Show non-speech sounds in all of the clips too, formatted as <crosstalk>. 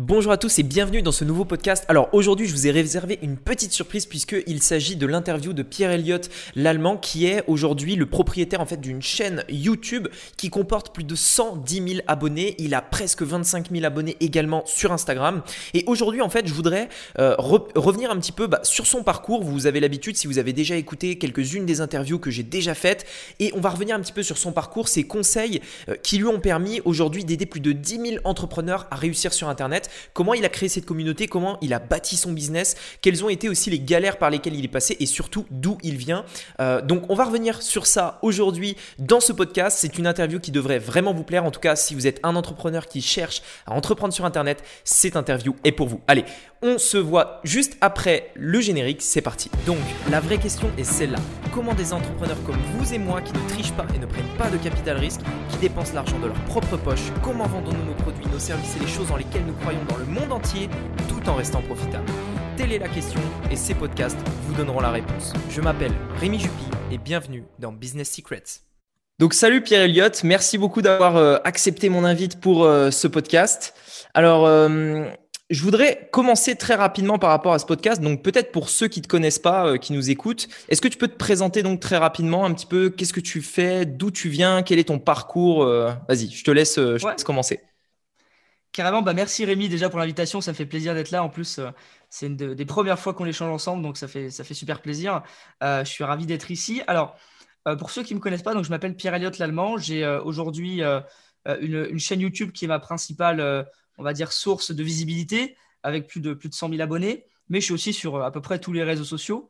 Bonjour à tous et bienvenue dans ce nouveau podcast. Alors aujourd'hui, je vous ai réservé une petite surprise puisqu'il s'agit de l'interview de Pierre Elliott, l'allemand, qui est aujourd'hui le propriétaire en fait d'une chaîne YouTube qui comporte plus de 110 000 abonnés. Il a presque 25 000 abonnés également sur Instagram. Et aujourd'hui, en fait, je voudrais euh, revenir un petit peu bah, sur son parcours. Vous avez l'habitude, si vous avez déjà écouté quelques-unes des interviews que j'ai déjà faites, et on va revenir un petit peu sur son parcours, ses conseils euh, qui lui ont permis aujourd'hui d'aider plus de 10 000 entrepreneurs à réussir sur Internet comment il a créé cette communauté, comment il a bâti son business, quelles ont été aussi les galères par lesquelles il est passé et surtout d'où il vient. Euh, donc on va revenir sur ça aujourd'hui dans ce podcast. C'est une interview qui devrait vraiment vous plaire. En tout cas, si vous êtes un entrepreneur qui cherche à entreprendre sur Internet, cette interview est pour vous. Allez, on se voit juste après le générique. C'est parti. Donc la vraie question est celle-là. Comment des entrepreneurs comme vous et moi qui ne trichent pas et ne prennent pas de capital risque, qui dépensent l'argent de leur propre poche, comment vendons-nous nos produits, nos services et les choses dans lesquelles nous croyons dans le monde entier tout en restant profitable Telle est la question et ces podcasts vous donneront la réponse. Je m'appelle Rémi Jupy et bienvenue dans Business Secrets. Donc salut Pierre Elliott, merci beaucoup d'avoir euh, accepté mon invite pour euh, ce podcast. Alors euh, je voudrais commencer très rapidement par rapport à ce podcast. Donc peut-être pour ceux qui ne te connaissent pas, qui nous écoutent, est-ce que tu peux te présenter donc très rapidement un petit peu? Qu'est-ce que tu fais, d'où tu viens, quel est ton parcours? Vas-y, je te laisse, je te laisse commencer. Carrément, bah merci Rémi déjà pour l'invitation, ça fait plaisir d'être là. En plus, euh, c'est une des premières fois qu'on échange ensemble, donc ça fait, ça fait super plaisir. Euh, je suis ravi d'être ici. Alors, euh, pour ceux qui ne me connaissent pas, donc je m'appelle Pierre Elliott l'Allemand. J'ai aujourd'hui une, chaîne YouTube qui est ma principale, on va dire, source de visibilité, avec plus de, plus de 100 000 abonnés. Mais je suis aussi sur à peu près tous les réseaux sociaux.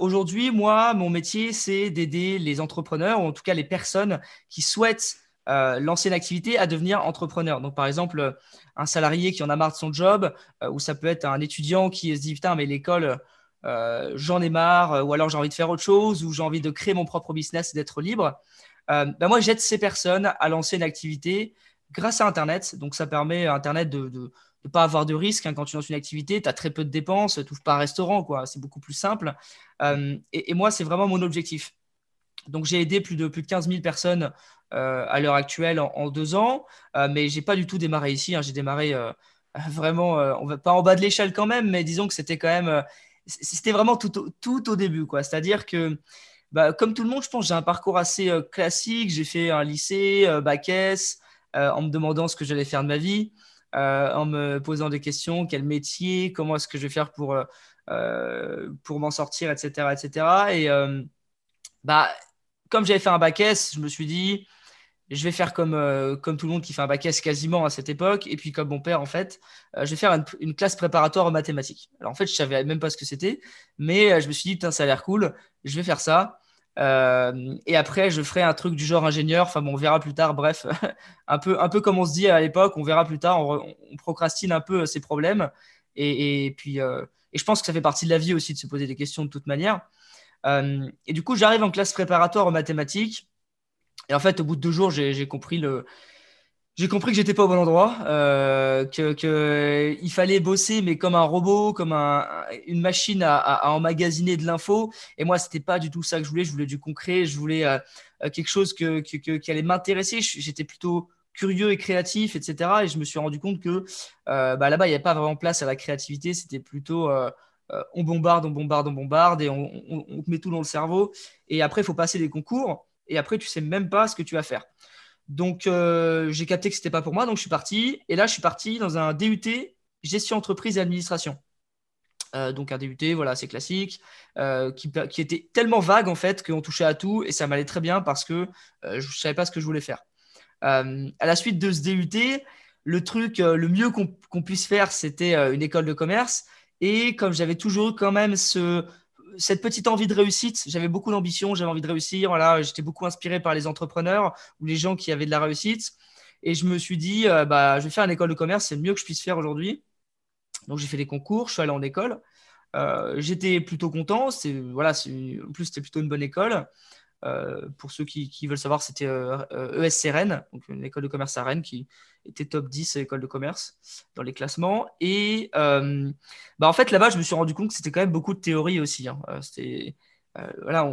aujourd'hui, moi, mon métier, c'est d'aider les entrepreneurs, ou en tout cas les personnes qui souhaitent euh, lancer une activité à devenir entrepreneur. Donc, par exemple, euh, un salarié qui en a marre de son job, euh, ou ça peut être un étudiant qui se dit Putain, mais l'école, j'en ai marre, ou alors j'ai envie de faire autre chose, ou j'ai envie de créer mon propre business et d'être libre. Ben moi, j'aide ces personnes à lancer une activité grâce à Internet. Donc, ça permet à Internet de ne pas avoir de risque. Hein. Quand tu lances une activité, tu as très peu de dépenses, tu n'ouvres pas un restaurant, quoi. c'est beaucoup plus simple. et, moi, c'est vraiment mon objectif. Donc, j'ai aidé plus de, plus de 15 000 personnes euh, à l'heure actuelle en, deux ans, euh, mais j'ai pas du tout démarré ici. Hein. J'ai démarré euh, <laughs> vraiment, on va pas en bas de l'échelle quand même, mais disons que c'était quand même, c'était vraiment tout au, tout au début, quoi. C'est-à-dire que bah, comme tout le monde, je pense, j'ai un parcours assez classique. J'ai fait un lycée, bac S, en me demandant ce que j'allais faire de ma vie, en me posant des questions, quel métier, comment est-ce que je vais faire pour, pour m'en sortir, etc., etc. Et bah, comme j'avais fait un bac S, je me suis dit, je vais faire comme, euh, comme tout le monde qui fait un bac S quasiment à cette époque, et puis comme mon père en fait, euh, je vais faire une, classe préparatoire en mathématiques. Alors en fait, je savais même pas ce que c'était, mais euh, je me suis dit, ça a l'air cool, je vais faire ça. et après, je ferai un truc du genre ingénieur. Enfin bon, on verra plus tard. Bref, <laughs> un peu, un peu comme on se dit à l'époque, on verra plus tard. On, procrastine un peu ces problèmes. Et puis, et je pense que ça fait partie de la vie aussi de se poser des questions de toute manière. Et du coup, j'arrive en classe préparatoire en mathématiques. Et en fait, au bout de deux jours, j'ai compris le. J'ai compris que j'étais pas au bon endroit, euh, que, il fallait bosser, mais comme un robot, comme un, une machine à, à, emmagasiner de l'info. Et moi, c'était pas du tout ça que je voulais. Je voulais du concret, je voulais euh, euh, quelque chose que, que, qui allait m'intéresser. J'étais plutôt curieux et créatif, etc. Et je me suis rendu compte que euh, bah, là-bas, il n'y avait pas vraiment place à la créativité. C'était plutôt euh, on bombarde, on bombarde, on bombarde, et on, on, met tout dans le cerveau. Et après, il faut passer des concours et après, tu sais même pas ce que tu vas faire. Donc, euh, j'ai capté que c'était pas pour moi, donc je suis parti. Et là, je suis parti dans un DUT gestion entreprise et administration. Euh, donc un DUT, voilà, c'est classique, euh, qui, qui, était tellement vague en fait qu'on touchait à tout et ça m'allait très bien parce que je ne savais pas ce que je voulais faire. à la suite de ce DUT, le truc le mieux qu'on puisse faire, c'était une école de commerce. Et comme j'avais toujours quand même ce, cette petite envie de réussite, j'avais beaucoup d'ambition, j'avais envie de réussir. Voilà, j'étais beaucoup inspiré par les entrepreneurs ou les gens qui avaient de la réussite. Et je me suis dit, euh, bah, je vais faire une école de commerce, c'est le mieux que je puisse faire aujourd'hui. Donc j'ai fait des concours, je suis allé en école. Euh, j'étais plutôt content. C'est voilà, en plus c'était plutôt une bonne école. Euh, pour ceux qui, veulent savoir, c'était ESC Rennes, donc une école de commerce à Rennes qui était top 10 à l'école de commerce dans les classements. Et euh, bah en fait, là-bas, je me suis rendu compte que c'était quand même beaucoup de théorie aussi. Hein. Euh, c'était euh, voilà,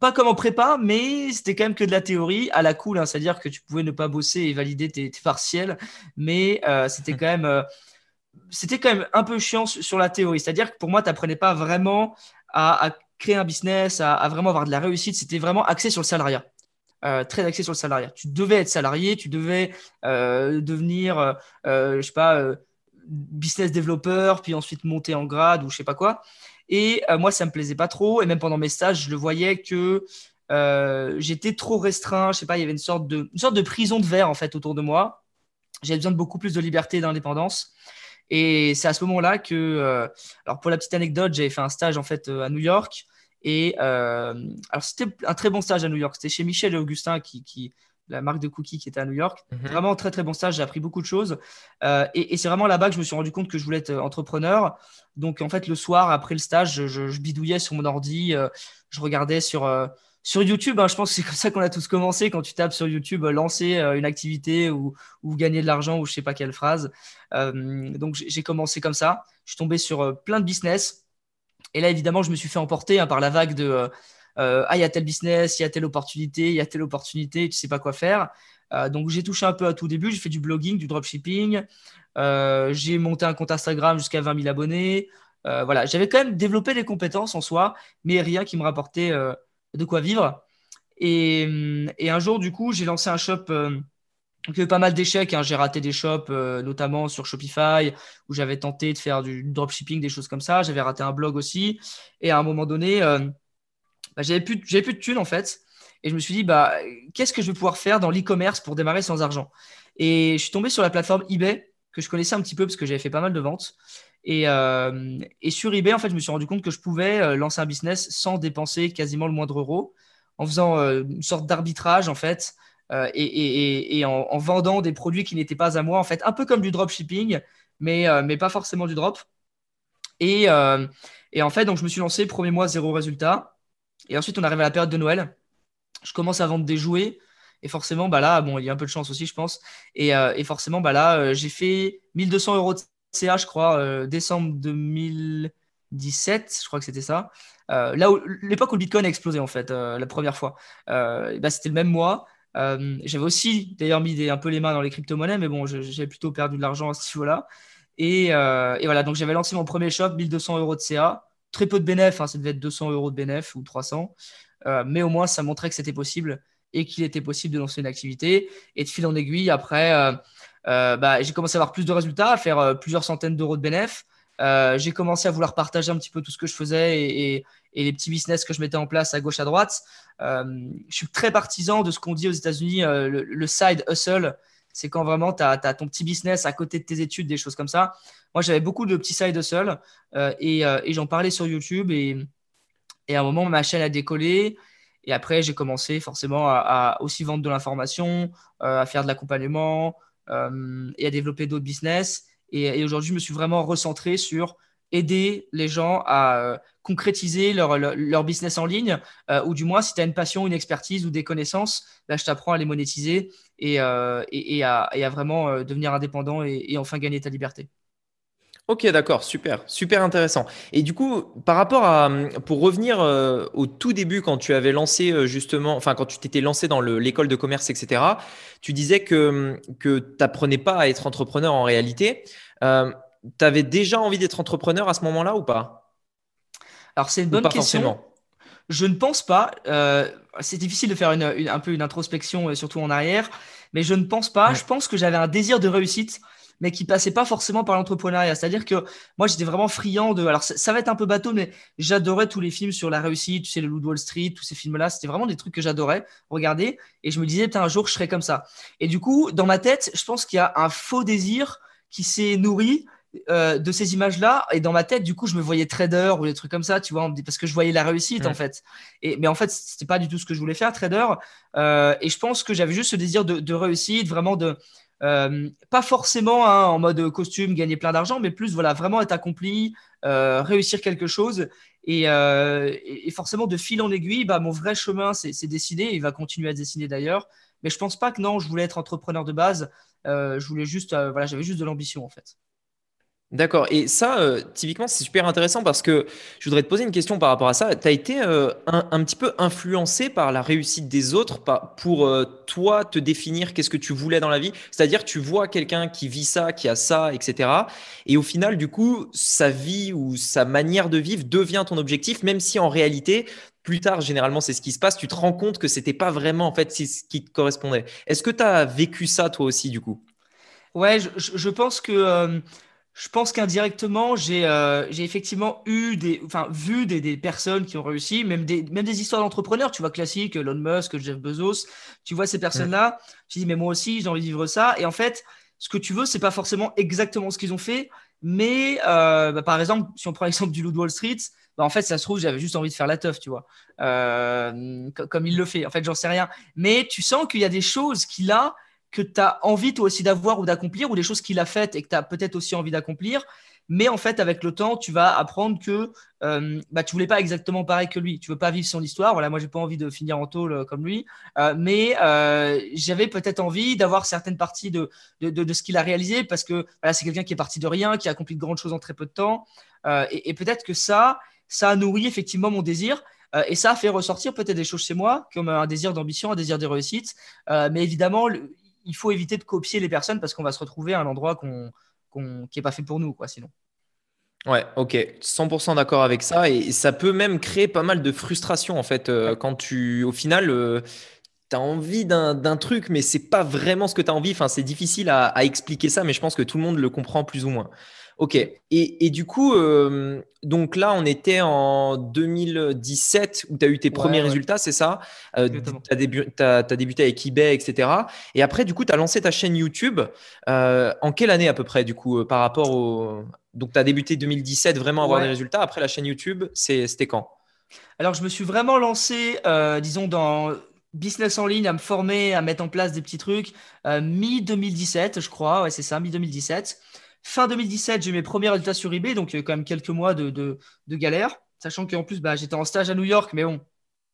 pas comme en prépa, mais c'était quand même que de la théorie à la cool, hein. c'est-à-dire que tu pouvais ne pas bosser et valider tes, partiels, mais c'était quand même c'était quand même un peu chiant sur la théorie. C'est-à-dire que pour moi, tu n'apprenais pas vraiment à, créer un business, à, vraiment avoir de la réussite. C'était vraiment axé sur le salariat. Euh, très axé sur le salariat. Tu devais être salarié, tu devais euh, devenir, euh, je sais pas, business développeur, puis ensuite monter en grade ou je sais pas quoi. Et moi, ça me plaisait pas trop. Et même pendant mes stages, je le voyais que j'étais trop restreint. Je sais pas, il y avait une sorte de, une sorte de prison de verre en fait autour de moi. J'avais besoin de beaucoup plus de liberté et d'indépendance. Et c'est à ce moment-là que, euh, alors pour la petite anecdote, j'avais fait un stage en fait euh, à New York. Et euh, alors c'était un très bon stage à New York. C'était chez Michel et Augustin, qui, qui, la marque de cookies qui était à New York. Mhm. Vraiment très très bon stage. J'ai appris beaucoup de choses. et, c'est vraiment là-bas que je me suis rendu compte que je voulais être entrepreneur. Donc en fait le soir après le stage, je, je bidouillais sur mon ordi. je regardais sur sur YouTube, hein, je pense que c'est comme ça qu'on a tous commencé. Quand tu tapes sur YouTube, euh, lancer euh, une activité ou, gagner de l'argent ou je sais pas quelle phrase. Euh, donc j'ai commencé comme ça. Je suis tombé sur plein de business. Et là, évidemment, je me suis fait emporter hein, par la vague de Ah, il y a tel business, il y a telle opportunité, il y a telle opportunité, tu sais pas quoi faire. donc j'ai touché un peu à tout début. J'ai fait du blogging, du dropshipping. j'ai monté un compte Instagram jusqu'à 20 000 abonnés. voilà, j'avais quand même développé des compétences en soi, mais rien qui me rapportait de quoi vivre. Et, un jour, du coup, j'ai lancé un shop euh, a eu pas mal d'échecs. Hein. J'ai raté des shops, euh, notamment sur Shopify, où j'avais tenté de faire du dropshipping, des choses comme ça. J'avais raté un blog aussi. Et à un moment donné, euh, bah, j'avais plus, plus de thunes, en fait. Et je me suis dit, bah, qu'est-ce que je vais pouvoir faire dans l'e-commerce pour démarrer sans argent? Et je suis tombé sur la plateforme eBay, que je connaissais un petit peu parce que j'avais fait pas mal de ventes. Euh, et, sur eBay, en fait, je me suis rendu compte que je pouvais euh, lancer un business sans dépenser quasiment le moindre euro, en faisant euh, une sorte d'arbitrage, en fait, et, en, vendant des produits qui n'étaient pas à moi, en fait, un peu comme du dropshipping, mais, mais pas forcément du drop. Et, en fait, donc, je me suis lancé, premier mois, zéro résultat. Et ensuite, on arrive à la période de Noël. Je commence à vendre des jouets. Et forcément, bah là, bon, il y a un peu de chance aussi, je pense. Et, forcément, bah là, j'ai fait 1200 euros de CA, je crois, euh, décembre 2017, je crois que c'était ça. Euh, là où l'époque où le Bitcoin a explosé en fait, euh, la première fois. Bah, c'était le même mois. j'avais aussi d'ailleurs mis un peu les mains dans les crypto-monnaies, mais bon, j'avais plutôt perdu de l'argent à ce niveau-là. Et, voilà, donc j'avais lancé mon premier shop, 1200 euros de CA. Très peu de bénéfices, hein, ça devait être 200 euros de bénéfices ou 300. mais au moins, ça montrait que c'était possible et qu'il était possible de lancer une activité. Et de fil en aiguille, après, euh, bah, j'ai commencé à avoir plus de résultats, à faire euh, plusieurs centaines d'euros de bénéfices. Euh, j'ai commencé à vouloir partager un petit peu tout ce que je faisais et, les petits business que je mettais en place à gauche, à droite. je suis très partisan de ce qu'on dit aux États-Unis, le, side hustle. C'est quand vraiment tu as, ton petit business à côté de tes études, des choses comme ça. Moi, j'avais beaucoup de petits side hustle et, j'en parlais sur YouTube. Et, à un moment, ma chaîne a décollé. Et après, j'ai commencé forcément à, aussi vendre de l'information, à faire de l'accompagnement, euh, et à développer d'autres business. Et, aujourd'hui, je me suis vraiment recentré sur aider les gens à euh, concrétiser leur, leur, business en ligne, euh, ou du moins si tu as une passion, une expertise ou des connaissances, là, je t'apprends à les monétiser et, et, à, et, à, vraiment devenir indépendant et, enfin gagner ta liberté. Ok, d'accord, super, super intéressant. Et du coup, par rapport à, pour revenir euh, au tout début, quand tu avais lancé euh, justement, enfin quand tu t'étais lancé dans l'école de commerce, etc., tu disais que, que tu n'apprenais pas à être entrepreneur en réalité. Euh, tu avais déjà envie d'être entrepreneur à ce moment-là ou pas? Alors c'est une bonne question. Je ne pense pas. c'est difficile de faire une, un peu une introspection, surtout en arrière, mais je ne pense pas. Je pense que j'avais un désir de réussite mais qui passait pas forcément par l'entrepreneuriat. C'est-à-dire que moi, j'étais vraiment friand de. Alors, ça, va être un peu bateau, mais j'adorais tous les films sur la réussite, tu sais, le Loup Wall Street, tous ces films-là. C'était vraiment des trucs que j'adorais regarder. Et je me disais, peut-être un jour, je serais comme ça. Et du coup, dans ma tête, je pense qu'il y a un faux désir qui s'est nourri. Euh, de ces images-là, et dans ma tête, du coup, je me voyais trader ou des trucs comme ça, tu vois, parce que je voyais la réussite en fait. Et, mais en fait, c'était pas du tout ce que je voulais faire, trader. Euh, et je pense que j'avais juste ce désir de, de réussite, vraiment de, euh, pas forcément hein, en mode costume, gagner plein d'argent, mais plus voilà, vraiment être accompli, euh, réussir quelque chose. Euh, et, forcément, de fil en aiguille, bah, mon vrai chemin s'est décidé, il va continuer à dessiner d'ailleurs. Mais je pense pas que non, je voulais être entrepreneur de base. je voulais juste, voilà, j'avais juste de l'ambition en fait. D'accord. Et ça, euh, typiquement, c'est super intéressant parce que je voudrais te poser une question par rapport à ça. Tu as été euh, un, petit peu influencé par la réussite des autres pour euh, toi te définir qu'est-ce que tu voulais dans la vie? C'est-à-dire, tu vois quelqu'un qui vit ça, qui a ça, etc. Et au final, du coup, sa vie ou sa manière de vivre devient ton objectif, même si en réalité, plus tard, généralement, c'est ce qui se passe. Tu te rends compte que c'était pas vraiment en fait ce qui te correspondait. Est-ce que tu as vécu ça toi aussi, du coup? Ouais, je, pense que je pense qu'indirectement, j'ai euh, j'ai effectivement eu des, enfin, vu des, des personnes qui ont réussi, même des, même des histoires d'entrepreneurs, tu vois, classiques, Elon Musk, Jeff Bezos, tu vois ces personnes-là, tu dis, mais moi aussi, j'ai envie de vivre ça. Et en fait, ce que tu veux, c'est pas forcément exactement ce qu'ils ont fait, mais euh, bah, par exemple, si on prend l'exemple du loup de Wall Street, bah, en fait, ça se trouve, j'avais juste envie de faire la teuf, tu vois, Euh, co- comme il le fait. En fait, j'en sais rien. Mais tu sens qu'il y a des choses qu'il a que tu as envie toi aussi d'avoir ou d'accomplir, ou des choses qu'il a faites et que tu as peut-être aussi envie d'accomplir. Mais en fait, avec le temps, tu vas apprendre que euh, bah, tu voulais pas exactement pareil que lui. Tu veux pas vivre son histoire. Voilà, moi, j'ai pas envie de finir en tôle euh, comme lui. Euh, mais euh, j'avais peut-être envie d'avoir certaines parties de, de, de, ce qu'il a réalisé parce que voilà, c'est quelqu'un qui est parti de rien, qui a accompli de grandes choses en très peu de temps. Et, et peut-être que ça, ça a nourri effectivement mon désir. Et ça a fait ressortir peut-être des choses chez moi, comme un désir d'ambition, un désir de réussite. Mais évidemment, il faut éviter de copier les personnes parce qu'on va se retrouver à un endroit qu'on, qu'on- qui n'est pas fait pour nous, quoi, sinon. Ouais, ok, 100% d'accord avec ça. Et ça peut même créer pas mal de frustration, en fait, euh, Ouais. quand tu, au final, euh, tu as envie d'un d'un truc, mais c'est pas vraiment ce que tu as envie. Enfin, c'est difficile à, à expliquer ça, mais je pense que tout le monde le comprend plus ou moins. Ok. Et, et du coup, euh, donc là, on était en 2017 où tu as eu tes premiers Ouais, résultats, c'est ça? Euh, tu as, débuté avec eBay, etc. Et après, du coup, tu as lancé ta chaîne YouTube. Euh, en quelle année à peu près, du coup, euh, par rapport au... Donc, tu as débuté 2017, vraiment avoir des résultats. Après, la chaîne YouTube, c'est- c'était quand? Alors, je me suis vraiment lancé, disons, dans business en ligne, à me former, à mettre en place des petits trucs, euh, mi-2017, je crois. Ouais, c'est ça, mi-2017. Fin 2017, j'ai mes premiers résultats sur eBay, donc euh, quand même quelques mois de, galère. Sachant qu'en plus, bah, j'étais en stage à New York, mais bon,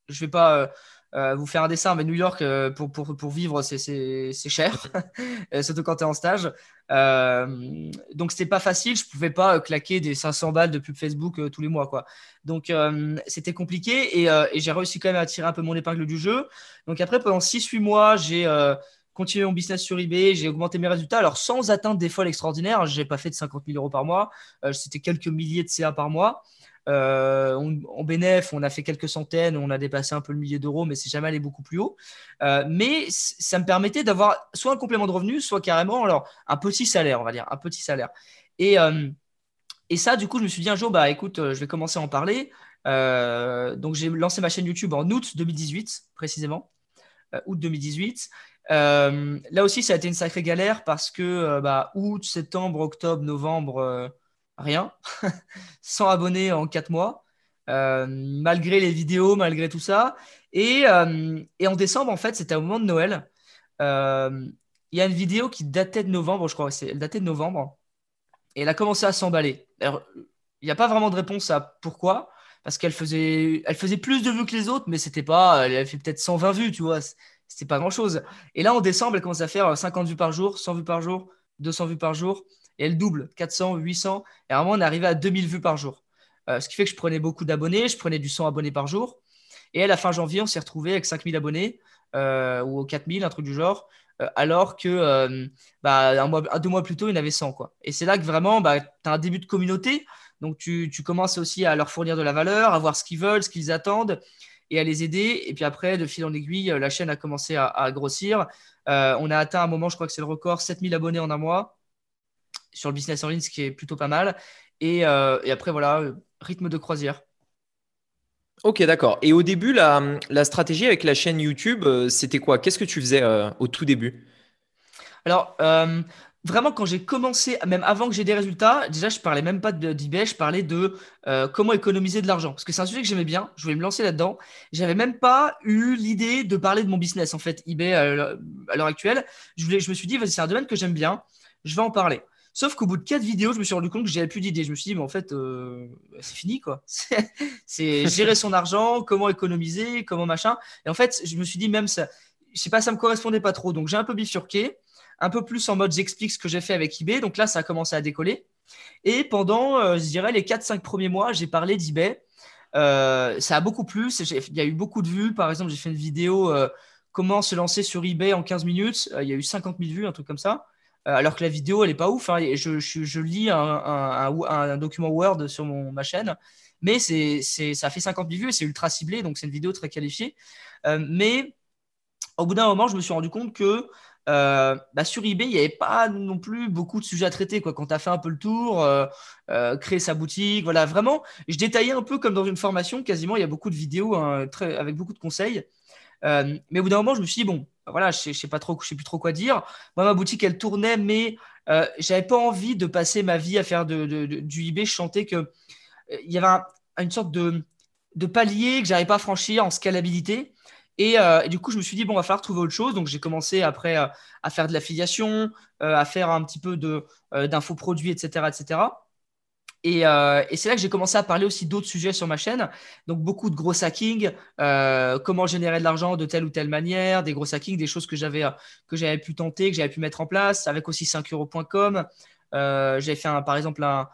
je vais pas euh, euh, vous faire un dessin, mais New York, pour, vivre, c'est cher, <laughs> surtout quand tu es en stage. Donc, c'était pas facile. Je pouvais pas claquer des 500 balles de pub Facebook tous les mois, quoi. Donc, c'était compliqué et, et j'ai réussi quand même à tirer un peu mon épingle du jeu. Donc, après, pendant 6-8 mois, j'ai continué mon business sur eBay, j'ai augmenté mes résultats. Alors, sans atteindre des folles extraordinaires, j'ai pas fait de 50 000 euros par mois. Euh, c'était quelques milliers de CA par mois. Euh, en bénéf, on a fait quelques centaines, on a dépassé un peu le millier d'euros, mais c'est jamais allé beaucoup plus haut. Euh, mais ça me permettait d'avoir soit un complément de revenu, soit carrément alors un petit salaire, on va dire, un petit salaire. Et, et ça, du coup, je me suis dit un jour, bah écoute, je vais commencer à en parler. Donc j'ai lancé ma chaîne YouTube en août 2018, précisément, août 2018. Euh, là aussi, ça a été une sacrée galère parce que euh, bah, août, septembre, octobre, novembre, euh, rien. <laughs> 100 abonnés en 4 mois, malgré les vidéos, malgré tout ça. Et, en décembre, en fait, c'était au moment de Noël. Il y a une vidéo qui datait de novembre, je crois, elle datait de novembre, et elle a commencé à s'emballer. Il n'y a pas vraiment de réponse à pourquoi, parce qu'elle faisait, elle faisait plus de vues que les autres, mais c'était pas, elle avait fait peut-être 120 vues, tu vois, c'était pas grand-chose. Et là, en décembre, elle commence à faire 50 vues par jour, 100 vues par jour, 200 vues par jour, et elle double, 400, 800, et à un moment, on est arrivé à 2000 vues par jour. Euh, ce qui fait que je prenais beaucoup d'abonnés, je prenais du 100 abonnés par jour, et à la fin janvier, on s'est retrouvé avec 5000 abonnés, euh, ou 4000, un truc du genre, euh, alors que euh, bah, un mois, deux mois plus tôt, il y en avait 100. Quoi. Et c'est là que vraiment, bah, tu as un début de communauté. Donc, tu, tu commences aussi à leur fournir de la valeur, à voir ce qu'ils veulent, ce qu'ils attendent et à les aider. Et puis après, de fil en aiguille, la chaîne a commencé à, à grossir. Euh, on a atteint un moment, je crois que c'est le record, 7000 abonnés en un mois sur le business en ligne, ce qui est plutôt pas mal. Et, euh, et après, voilà, euh, rythme de croisière. Ok, d'accord. Et au début, la, la stratégie avec la chaîne YouTube, euh, c'était quoi? Qu'est-ce que tu faisais euh, au tout début? Alors, euh, vraiment, quand j'ai commencé, même avant que j'ai des résultats, déjà, je parlais même pas d'eBay, je parlais de euh, comment économiser de l'argent. Parce que c'est un sujet que j'aimais bien, je voulais me lancer là-dedans. J'avais même pas eu l'idée de parler de mon business, en fait, eBay à l'heure à l'heure actuelle. Je voulais, je me suis dit, vas-y, c'est un domaine que j'aime bien, je vais en parler. Sauf qu'au bout de quatre vidéos, je me suis rendu compte que j'avais plus d'idées. Je me suis dit, mais en fait, euh, c'est fini, quoi. <laughs> C'est gérer son argent, comment économiser, comment machin. Et en fait, je me suis dit, même ça, je sais pas, ça me correspondait pas trop. Donc, j'ai un peu bifurqué un peu plus en mode j'explique ce que j'ai fait avec eBay. Donc là, ça a commencé à décoller. Et pendant, je dirais, les 4-5 premiers mois, j'ai parlé d'eBay. ça a beaucoup plu. Il y a eu beaucoup de vues. Par exemple, j'ai fait une vidéo comment se lancer sur eBay en 15 minutes. il y a eu 50 000 vues, un truc comme ça. alors que la vidéo, elle n'est pas ouf. Hein. Je, je, lis un, document Word sur mon, ma chaîne mais c'est, ça fait 50 000 vues et c'est ultra ciblé, donc c'est une vidéo très qualifiée. Euh, mais au bout d'un moment, je me suis rendu compte que euh, bah, sur eBay, il n'y avait pas non plus beaucoup de sujets à traiter. Quand tu as fait un peu le tour, euh, créer sa boutique, voilà, vraiment, je détaillais un peu comme dans une formation, quasiment, il y a beaucoup de vidéos hein, avec beaucoup de conseils. mais au bout d'un moment, je me suis dit, bon, voilà, je ne sais, pas sais plus trop quoi dire. Moi, ma boutique, elle tournait, mais euh, j'avais pas envie de passer ma vie à faire du eBay. Je sentais que il y avait une sorte de, de palier que j'arrivais pas à franchir en scalabilité. Euh, et, du coup, je me suis dit, bon, va falloir trouver autre chose. Donc, j'ai commencé après euh, à faire de l'affiliation, euh, à faire un petit peu d'infoproduits, etc., etc. Et, c'est là que j'ai commencé à parler aussi d'autres sujets sur ma chaîne. Donc, beaucoup de gros hacking, comment générer de l'argent de telle ou telle manière, des gros hacking, des choses que j'avais pu tenter, que j'avais pu mettre en place, avec aussi 5euros.com. j'avais fait, par exemple, un,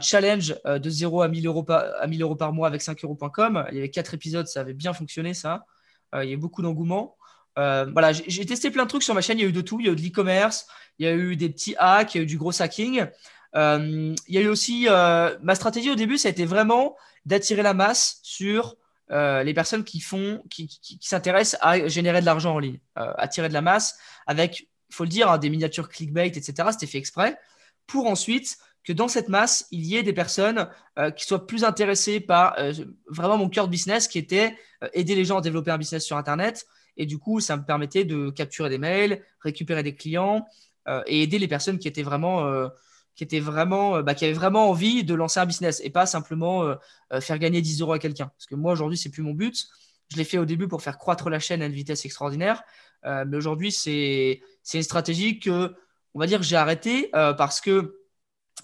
challenge de 0 à 1000 euros par, à 1000 euros par mois avec 5 euros.com. Il y avait quatre épisodes, ça avait bien fonctionné, ça. Euh, il y a eu beaucoup d'engouement. Euh, voilà, j'ai testé plein de trucs sur ma chaîne. Il y a eu de tout. Il y a eu de l'e-commerce, il y a eu des petits hacks, il y a eu du gros hacking. il y a eu aussi ma stratégie au début, ça a été vraiment d'attirer la masse sur les personnes qui font, qui, s'intéressent à générer de l'argent en ligne, attirer de la masse avec, il faut le dire, hein, des miniatures clickbait, etc. C'était fait exprès pour ensuite que dans cette masse, il y ait des personnes euh, qui soient plus intéressées par euh, vraiment mon cœur de business, qui était euh, aider les gens à développer un business sur Internet. Et du coup, ça me permettait de capturer des mails, récupérer des clients et aider les personnes qui étaient vraiment, qui étaient vraiment, bah, qui avaient vraiment envie de lancer un business et pas simplement faire gagner 10 euros à quelqu'un. Parce que moi, aujourd'hui, c'est plus mon but. Je l'ai fait au début pour faire croître la chaîne à une vitesse extraordinaire. mais aujourd'hui, c'est une stratégie que, on va dire, j'ai arrêtée parce que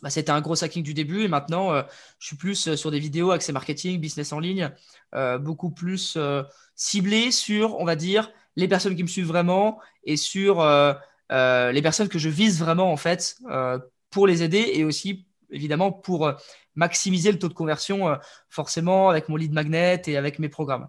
bah, c'était un gros hacking du début et maintenant euh, je suis plus euh, sur des vidéos accès marketing, business en ligne, euh, beaucoup plus ciblé sur, on va dire, les personnes qui me suivent vraiment et sur les personnes que je vise vraiment en fait pour les aider et aussi évidemment pour maximiser le taux de conversion forcément avec mon lead magnet et avec mes programmes.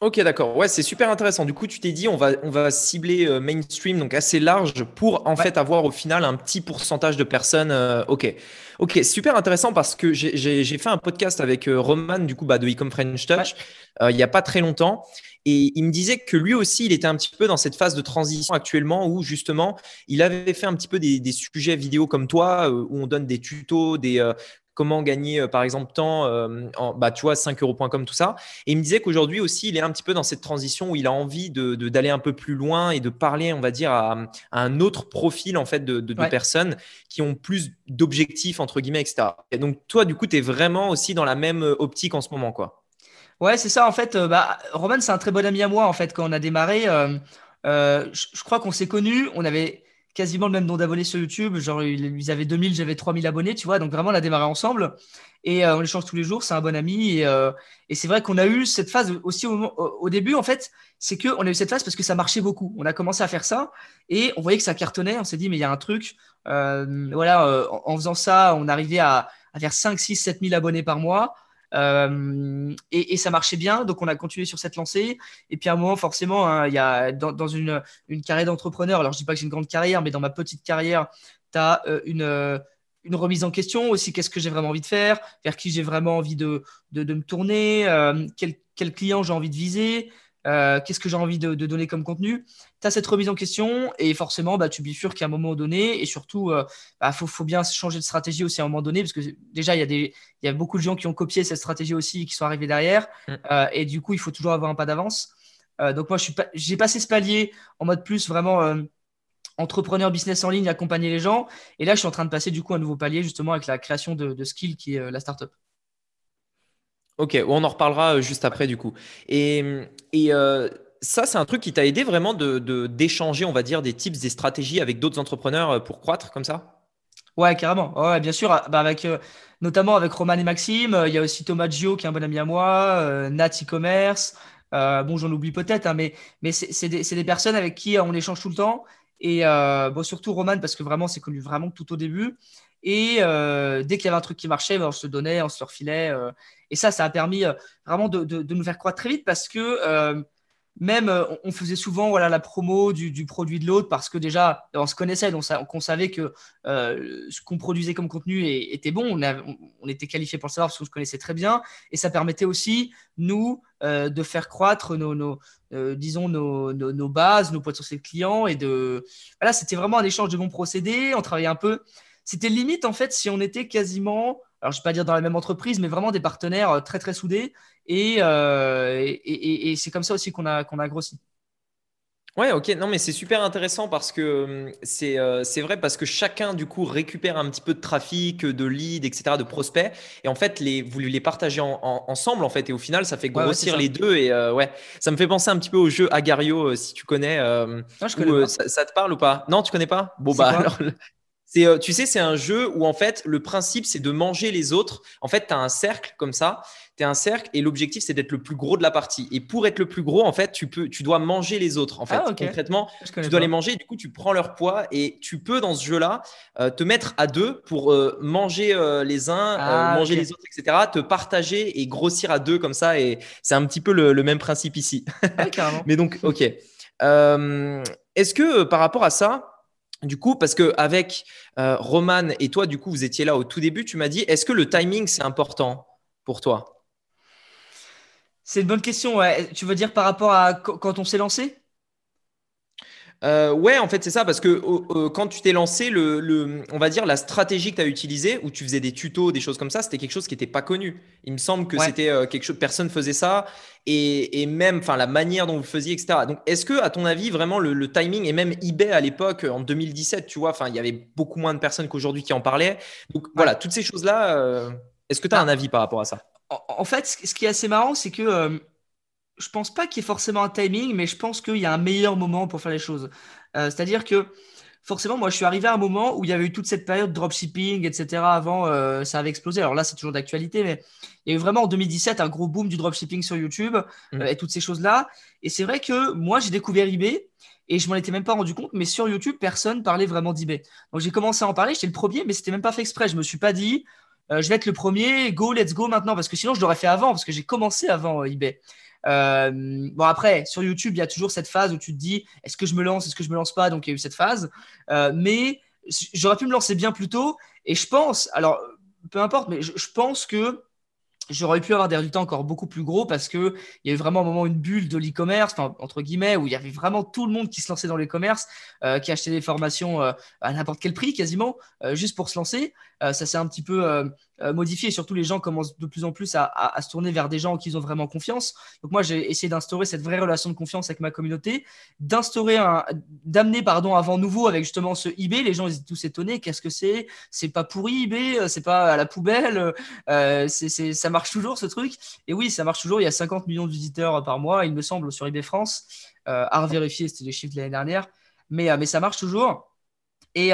Ok, d'accord. Ouais, c'est super intéressant. Du coup, tu t'es dit, on va, on va cibler euh, mainstream, donc assez large, pour en fait avoir au final un petit pourcentage de personnes. Euh, ok, ok, super intéressant parce que j'ai fait un podcast avec euh, Roman, du coup, bah, de Ecom French Touch, il n'y a pas très longtemps. Et il me disait que lui aussi, il était un petit peu dans cette phase de transition actuellement où justement, il avait fait un petit peu des, des sujets vidéo comme toi, où on donne des tutos, des, comment gagner, euh, par exemple, temps, euh, en, bah, tu vois, 5 euros.com, tout ça. Et il me disait qu'aujourd'hui aussi, il est un petit peu dans cette transition où il a envie d'aller de, d'aller un peu plus loin et de parler, on va dire, à, un autre profil, en fait, de, de personnes qui ont plus d'objectifs, entre guillemets, etc. Et donc, toi, du coup, tu es vraiment aussi dans la même euh, optique en ce moment, quoi. Ouais, c'est ça. En fait, bah, Roman, c'est un très bon ami à moi, en fait, quand on a démarré. je, crois qu'on s'est connus. On avait quasiment le même nombre d'abonnés sur YouTube. Genre, ils avaient 2000, j'avais 3000 abonnés, tu vois. Donc, vraiment, on a démarré ensemble. Et euh, on échange tous les jours. C'est un bon ami. Et, euh, c'est vrai qu'on a eu cette phase aussi au, début, en fait. C'est qu'on a eu cette phase parce que ça marchait beaucoup. On a commencé à faire ça et on voyait que ça cartonnait. On s'est dit, mais il y a un truc. Euh, voilà, en, faisant ça, on arrivait à, à faire 5, 6, 7000 abonnés par mois. Euh, et, ça marchait bien, donc on a continué sur cette lancée. Et puis à un moment, forcément, hein, il y a dans, une, une, carrière d'entrepreneur, alors je dis pas que j'ai une grande carrière, mais dans ma petite carrière, tu as euh, une, euh, une remise en question aussi. Qu'est-ce que j'ai vraiment envie de faire? Vers qui j'ai vraiment envie de, de, me tourner? Quel, quel, client j'ai envie de viser? Euh, qu'est-ce que j'ai envie de, donner comme contenu? Tu as cette remise en question et forcément, bah, tu bifurques qu'à un moment donné et surtout, il euh, bah, faut, bien changer de stratégie aussi à un moment donné parce que déjà, il y, a des, y a beaucoup de gens qui ont copié cette stratégie aussi et qui sont arrivés derrière mm. euh, et du coup, il faut toujours avoir un pas d'avance. donc moi, j'ai passé ce palier en mode plus vraiment entrepreneur business en ligne, accompagner les gens et là, je suis en train de passer du coup un nouveau palier justement avec la création de, de Skill qui est la startup. Ok, on en reparlera euh, juste après du coup. Et, euh, ça, c'est un truc qui t'a aidé vraiment de, d'échanger, on va dire, des tips, des stratégies avec d'autres entrepreneurs euh, pour croître comme ça? Ouais, carrément. Ouais, bien sûr. Ah, bah, avec, notamment avec Roman et Maxime. Il y a aussi Thomas Gio qui est un bon ami à moi, Nat e-commerce. bon, j'en oublie peut-être, hein, mais, mais c'est, des, des, personnes avec qui on échange tout le temps. Et bon, surtout Roman, parce que vraiment, c'est connu vraiment tout au début. Et dès qu'il y avait un truc qui marchait, ben, on se donnait, on se le refilait. et ça, ça a permis vraiment de, de, nous faire croître très vite parce que même euh, on faisait souvent voilà la promo du, produit de l'autre parce que déjà on se connaissait donc on savait que euh, ce qu'on produisait comme contenu était bon. On, était qualifié pour le savoir parce qu'on se connaissait très bien. Et ça permettait aussi nous euh, de faire croître nos, disons nos, bases nos potentiels clients et de voilà c'était vraiment un échange de bons procédés. On travaillait un peu c'était limite en fait si on était quasiment alors je ne vais pas dire dans la même entreprise, mais vraiment des partenaires très très soudés euh, et, et, c'est comme ça aussi qu'on a, qu'on a grossi. Ouais, ok. Non, mais c'est super intéressant parce que c'est euh, c'est vrai parce que chacun, du coup, récupère un petit peu de trafic, de leads, etc., de prospects. Et en fait, les, vous les partagez ensemble, en fait. Et au final, ça fait grossir les deux. Et euh, ouais, ça me fait penser un petit peu au jeu Agario, si tu connais. non, je connais ça, ça, te parle ou pas? Non, tu connais pas? Bon, bah alors. C'est, tu sais, c'est un jeu où en fait le principe c'est de manger les autres. En fait, tu as un cercle comme ça un cercle et l'objectif c'est d'être le plus gros de la partie. Et pour être le plus gros, en fait, tu peux, tu dois manger les autres. En fait, ah, concrètement, tu dois les manger. Du coup, tu prends leur poids et tu peux dans ce jeu-là euh, te mettre à deux pour euh, manger euh, les uns, ah, manger les autres, etc. Te partager et grossir à deux comme ça. Et c'est un petit peu le, même principe ici. <laughs> Mais donc, ok. Est-ce que par rapport à ça, du coup, parce que avec Roman et toi, du coup, vous étiez là au tout début, tu m'as dit, est-ce que le timing c'est important pour toi? C'est une bonne question. Tu veux dire par rapport à quand on s'est lancé? Euh, ouais, en fait, c'est ça, parce que quand tu t'es lancé, le, on va dire la stratégie que tu as utilisée, où tu faisais des tutos, des choses comme ça, c'était quelque chose qui n'était pas connu. Il me semble que c'était euh, quelque chose, personne faisait ça, et, même, enfin, la manière dont vous le faisiez, etc. Donc, est-ce que, à ton avis, vraiment le, timing, et même eBay à l'époque, en 2017, tu vois, enfin, il y avait beaucoup moins de personnes qu'aujourd'hui qui en parlaient. Donc, voilà, toutes ces choses-là, euh, est-ce que tu as bah, un avis par rapport à ça? En fait, ce qui est assez marrant, c'est que euh, je pense pas qu'il y ait forcément un timing, mais je pense qu'il y a un meilleur moment pour faire les choses. Euh, c'est-à-dire que forcément, moi, je suis arrivé à un moment où il y avait eu toute cette période de dropshipping, etc. Avant, euh, ça avait explosé. Alors là, c'est toujours d'actualité, mais il y a eu vraiment en 2017 un gros boom du dropshipping sur YouTube mmh. et toutes ces choses-là. Et c'est vrai que moi, j'ai découvert eBay. Et je m'en étais même pas rendu compte, mais sur YouTube, personne parlait vraiment d'eBay. Donc j'ai commencé à en parler, j'étais le premier, mais c'était même pas fait exprès. Je me suis pas dit, euh, je vais être le premier, go, let's go maintenant, parce que sinon je l'aurais fait avant, parce que j'ai commencé avant euh, eBay. Euh, bon après, sur YouTube, il y a toujours cette phase où tu te dis, est-ce que je me lance, est-ce que je me lance pas? Donc il y a eu cette phase, mais j'aurais pu me lancer bien plus tôt. Et je pense, alors peu importe, mais je, pense que j'aurais pu avoir des résultats encore beaucoup plus gros parce que il y a eu vraiment un moment une bulle de l'e-commerce, entre guillemets, où il y avait vraiment tout le monde qui se lançait dans l'e-commerce, qui achetait des formations à n'importe quel prix quasiment, juste pour se lancer. ça s'est un petit peu euh, modifié et surtout les gens commencent de plus en plus à, se tourner vers des gens en qui ils ont vraiment confiance. Donc moi j'ai essayé d'instaurer cette vraie relation de confiance avec ma communauté, d'instaurer un, d'amener pardon un vent nouveau avec justement ce eBay. Les gens ils étaient tous étonnés, qu'est-ce que c'est? C'est pas pourri eBay, euh, c'est pas à la poubelle, euh, c'est, ça marche toujours ce truc? Et oui ça marche toujours. Il y a 50 millions de visiteurs par mois, il me semble sur eBay France. à revérifier, c'était les chiffres de l'année dernière, mais mais ça marche toujours. Et,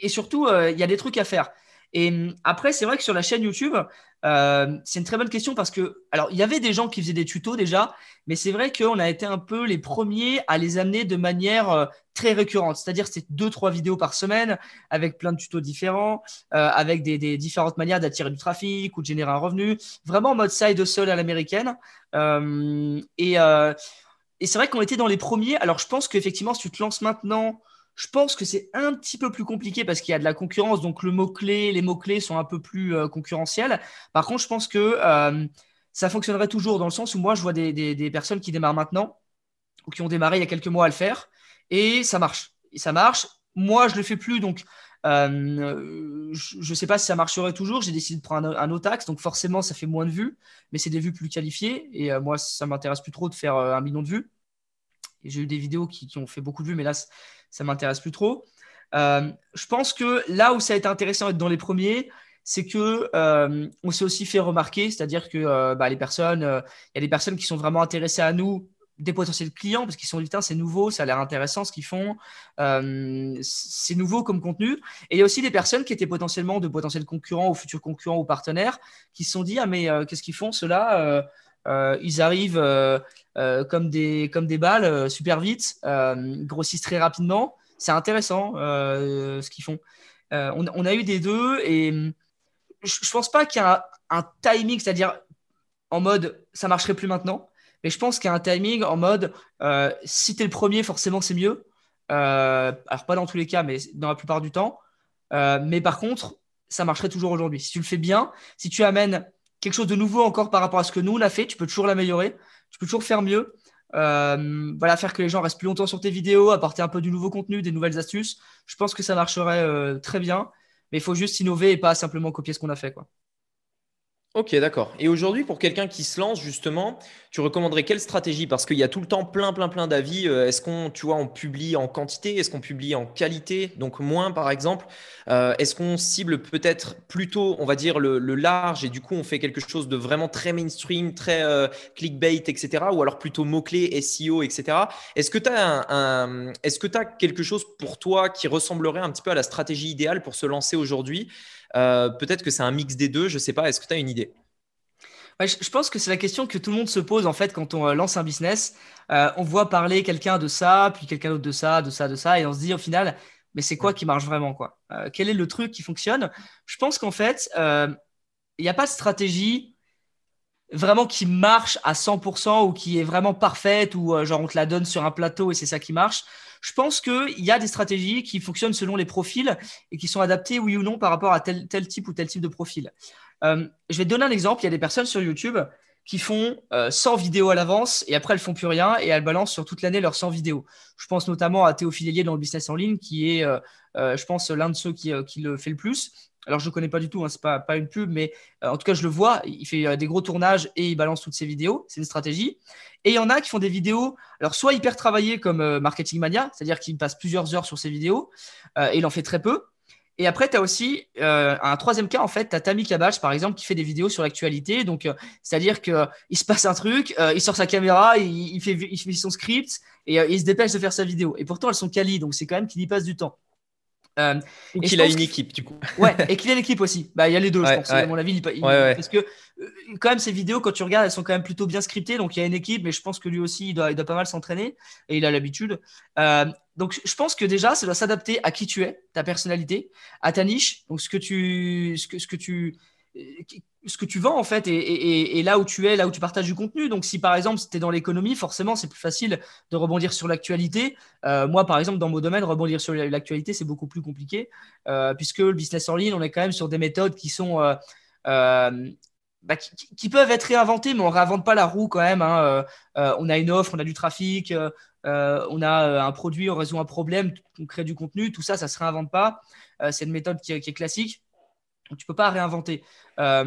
et surtout, il y a des trucs à faire. Et hum, après, c'est vrai que sur la chaîne YouTube, euh, c'est une très bonne question parce que, alors, il y avait des gens qui faisaient des tutos déjà, mais c'est vrai qu'on a été un peu les premiers à les amener de manière euh, très récurrente. C'est-à-dire, c'est deux, trois vidéos par semaine avec plein de tutos différents, euh, avec des, différentes manières d'attirer du trafic ou de générer un revenu, vraiment en mode side hustle à l'américaine. et, et c'est vrai qu'on était dans les premiers. Alors, je pense qu'effectivement, si tu te lances maintenant, je pense que c'est un petit peu plus compliqué parce qu'il y a de la concurrence, donc le mot-clé, les mots-clés sont un peu plus euh, concurrentiels. Par contre, je pense que euh, ça fonctionnerait toujours dans le sens où moi, je vois des, personnes qui démarrent maintenant ou qui ont démarré il y a quelques mois à le faire et ça marche. Et ça marche. Moi, je ne le fais plus, donc euh, je ne sais pas si ça marcherait toujours. J'ai décidé de prendre un, autre axe, donc forcément, ça fait moins de vues, mais c'est des vues plus qualifiées. Et moi, ça m'intéresse plus trop de faire un million de vues. J'ai eu des vidéos qui, qui, ont fait beaucoup de vues, mais là, ça m'intéresse plus trop. Euh, je pense que là où ça a été intéressant d'être dans les premiers, c'est que euh, on s'est aussi fait remarquer, c'est-à-dire que euh, bah, les personnes, il y a des personnes qui sont vraiment intéressées à nous, des potentiels clients, parce qu'ils sont dit c'est nouveau, ça a l'air intéressant ce qu'ils font, c'est nouveau comme contenu. Et il y a aussi des personnes qui étaient potentiellement de potentiels concurrents ou futurs concurrents ou partenaires, qui se sont dit ah mais qu'est-ce qu'ils font ceux-là ils arrivent euh, comme, des, comme des balles euh, super vite, euh, grossissent très rapidement. C'est intéressant ce qu'ils font. on, a eu des deux et hum, je, ne pense pas qu'il y a un, timing, c'est-à-dire en mode ça marcherait plus maintenant, mais je pense qu'il y a un timing en mode si tu es le premier, forcément c'est mieux. alors pas dans tous les cas, mais dans la plupart du temps. mais par contre, ça marcherait toujours aujourd'hui. Si tu le fais bien, si tu amènes quelque chose de nouveau encore par rapport à ce que nous on a fait, tu peux toujours l'améliorer, tu peux toujours faire mieux. Euh, voilà, faire que les gens restent plus longtemps sur tes vidéos, apporter un peu du nouveau contenu, des nouvelles astuces. Je pense que ça marcherait euh, très bien, mais il faut juste innover et pas simplement copier ce qu'on a fait. Quoi. Ok, d'accord. Et aujourd'hui, pour quelqu'un qui se lance, justement, tu recommanderais quelle stratégie? Parce qu'il y a tout le temps plein, plein, plein d'avis. Euh, est-ce qu'on, tu publie en quantité? Est-ce qu'on publie en qualité? Donc moins, par exemple. Euh, est-ce qu'on cible peut-être plutôt, on va dire, le, large et du coup, on fait quelque chose de vraiment très mainstream, très euh, clickbait, etc. Ou alors plutôt mots-clés, SEO, etc. Est-ce que tu as, quelque chose pour toi qui ressemblerait un petit peu à la stratégie idéale pour se lancer aujourd'hui? Peut-être que c'est un mix des deux, je ne sais pas. Est-ce que tu as une idée? Je pense que c'est la question que tout le monde se pose en fait quand on euh, lance un business. Euh, on voit parler quelqu'un de ça, puis quelqu'un d'autre de ça, de ça, de ça, et on se dit au final, mais c'est quoi qui marche vraiment quoi? Quel est le truc qui fonctionne? Je pense qu'en fait, il n'y a pas de stratégie vraiment qui marche à 100% ou qui est vraiment parfaite ou genre on te la donne sur un plateau et c'est ça qui marche. Je pense qu'il y a des stratégies qui fonctionnent selon les profils et qui sont adaptées, oui ou non, par rapport à tel, type ou tel type de profil. Euh, je vais te donner un exemple. Il y a des personnes sur YouTube qui font 100 euh, vidéos à l'avance et après elles font plus rien et elles balancent sur toute l'année leurs 100 vidéos. Je pense notamment à Théo Hélier dans le business en ligne qui est, euh, je pense, l'un de ceux qui, le fait le plus. Alors je ne connais pas du tout, hein, ce n'est pas, pas une pub, mais en tout cas je le vois, il fait des gros tournages et il balance toutes ses vidéos, c'est une stratégie. Et il y en a qui font des vidéos, alors soit hyper travaillées comme euh, Marketing Mania, c'est-à-dire qu'il passe plusieurs heures sur ses vidéos euh, et il en fait très peu. Et après, tu as aussi euh, un troisième cas, en fait, tu as Tammy Kabach, par exemple, qui fait des vidéos sur l'actualité. Donc, c'est-à-dire qu'il se passe un truc, il sort sa caméra, il, fait, il fait son script et il se dépêche de faire sa vidéo. Et pourtant, elles sont quali, donc c'est quand même qu'il y passe du temps. Euh, Ou qu'il a une équipe, du coup. <laughs> Ouais, et qu'il a une équipe aussi. Bah, il y a les deux, je pense. À mon avis, il, parce que euh, quand même, ces vidéos, quand tu regardes, elles sont quand même plutôt bien scriptées. Donc, il y a une équipe, mais je pense que lui aussi, il doit, il doit pas mal s'entraîner et il a l'habitude. Euh, donc, je pense que déjà, ça doit s'adapter à qui tu es, ta personnalité, à ta niche. Donc, ce que tu, ce que, ce que tu, ce que tu vends en fait et, là où tu es, là où tu partages du contenu. Donc si par exemple tu es dans l'économie, forcément c'est plus facile de rebondir sur l'actualité. Euh, moi par exemple dans mon domaine, rebondir sur l'actualité c'est beaucoup plus compliqué euh, puisque le business en ligne, on est quand même sur des méthodes qui sont... Euh, bah, qui, peuvent être réinventées, mais on réinvente pas la roue quand même. Hein. on a une offre, on a du trafic, on a un produit, on résout un problème, on crée du contenu, tout ça, ça ne se réinvente pas. c'est une méthode qui est classique. Tu ne peux pas réinventer. Euh,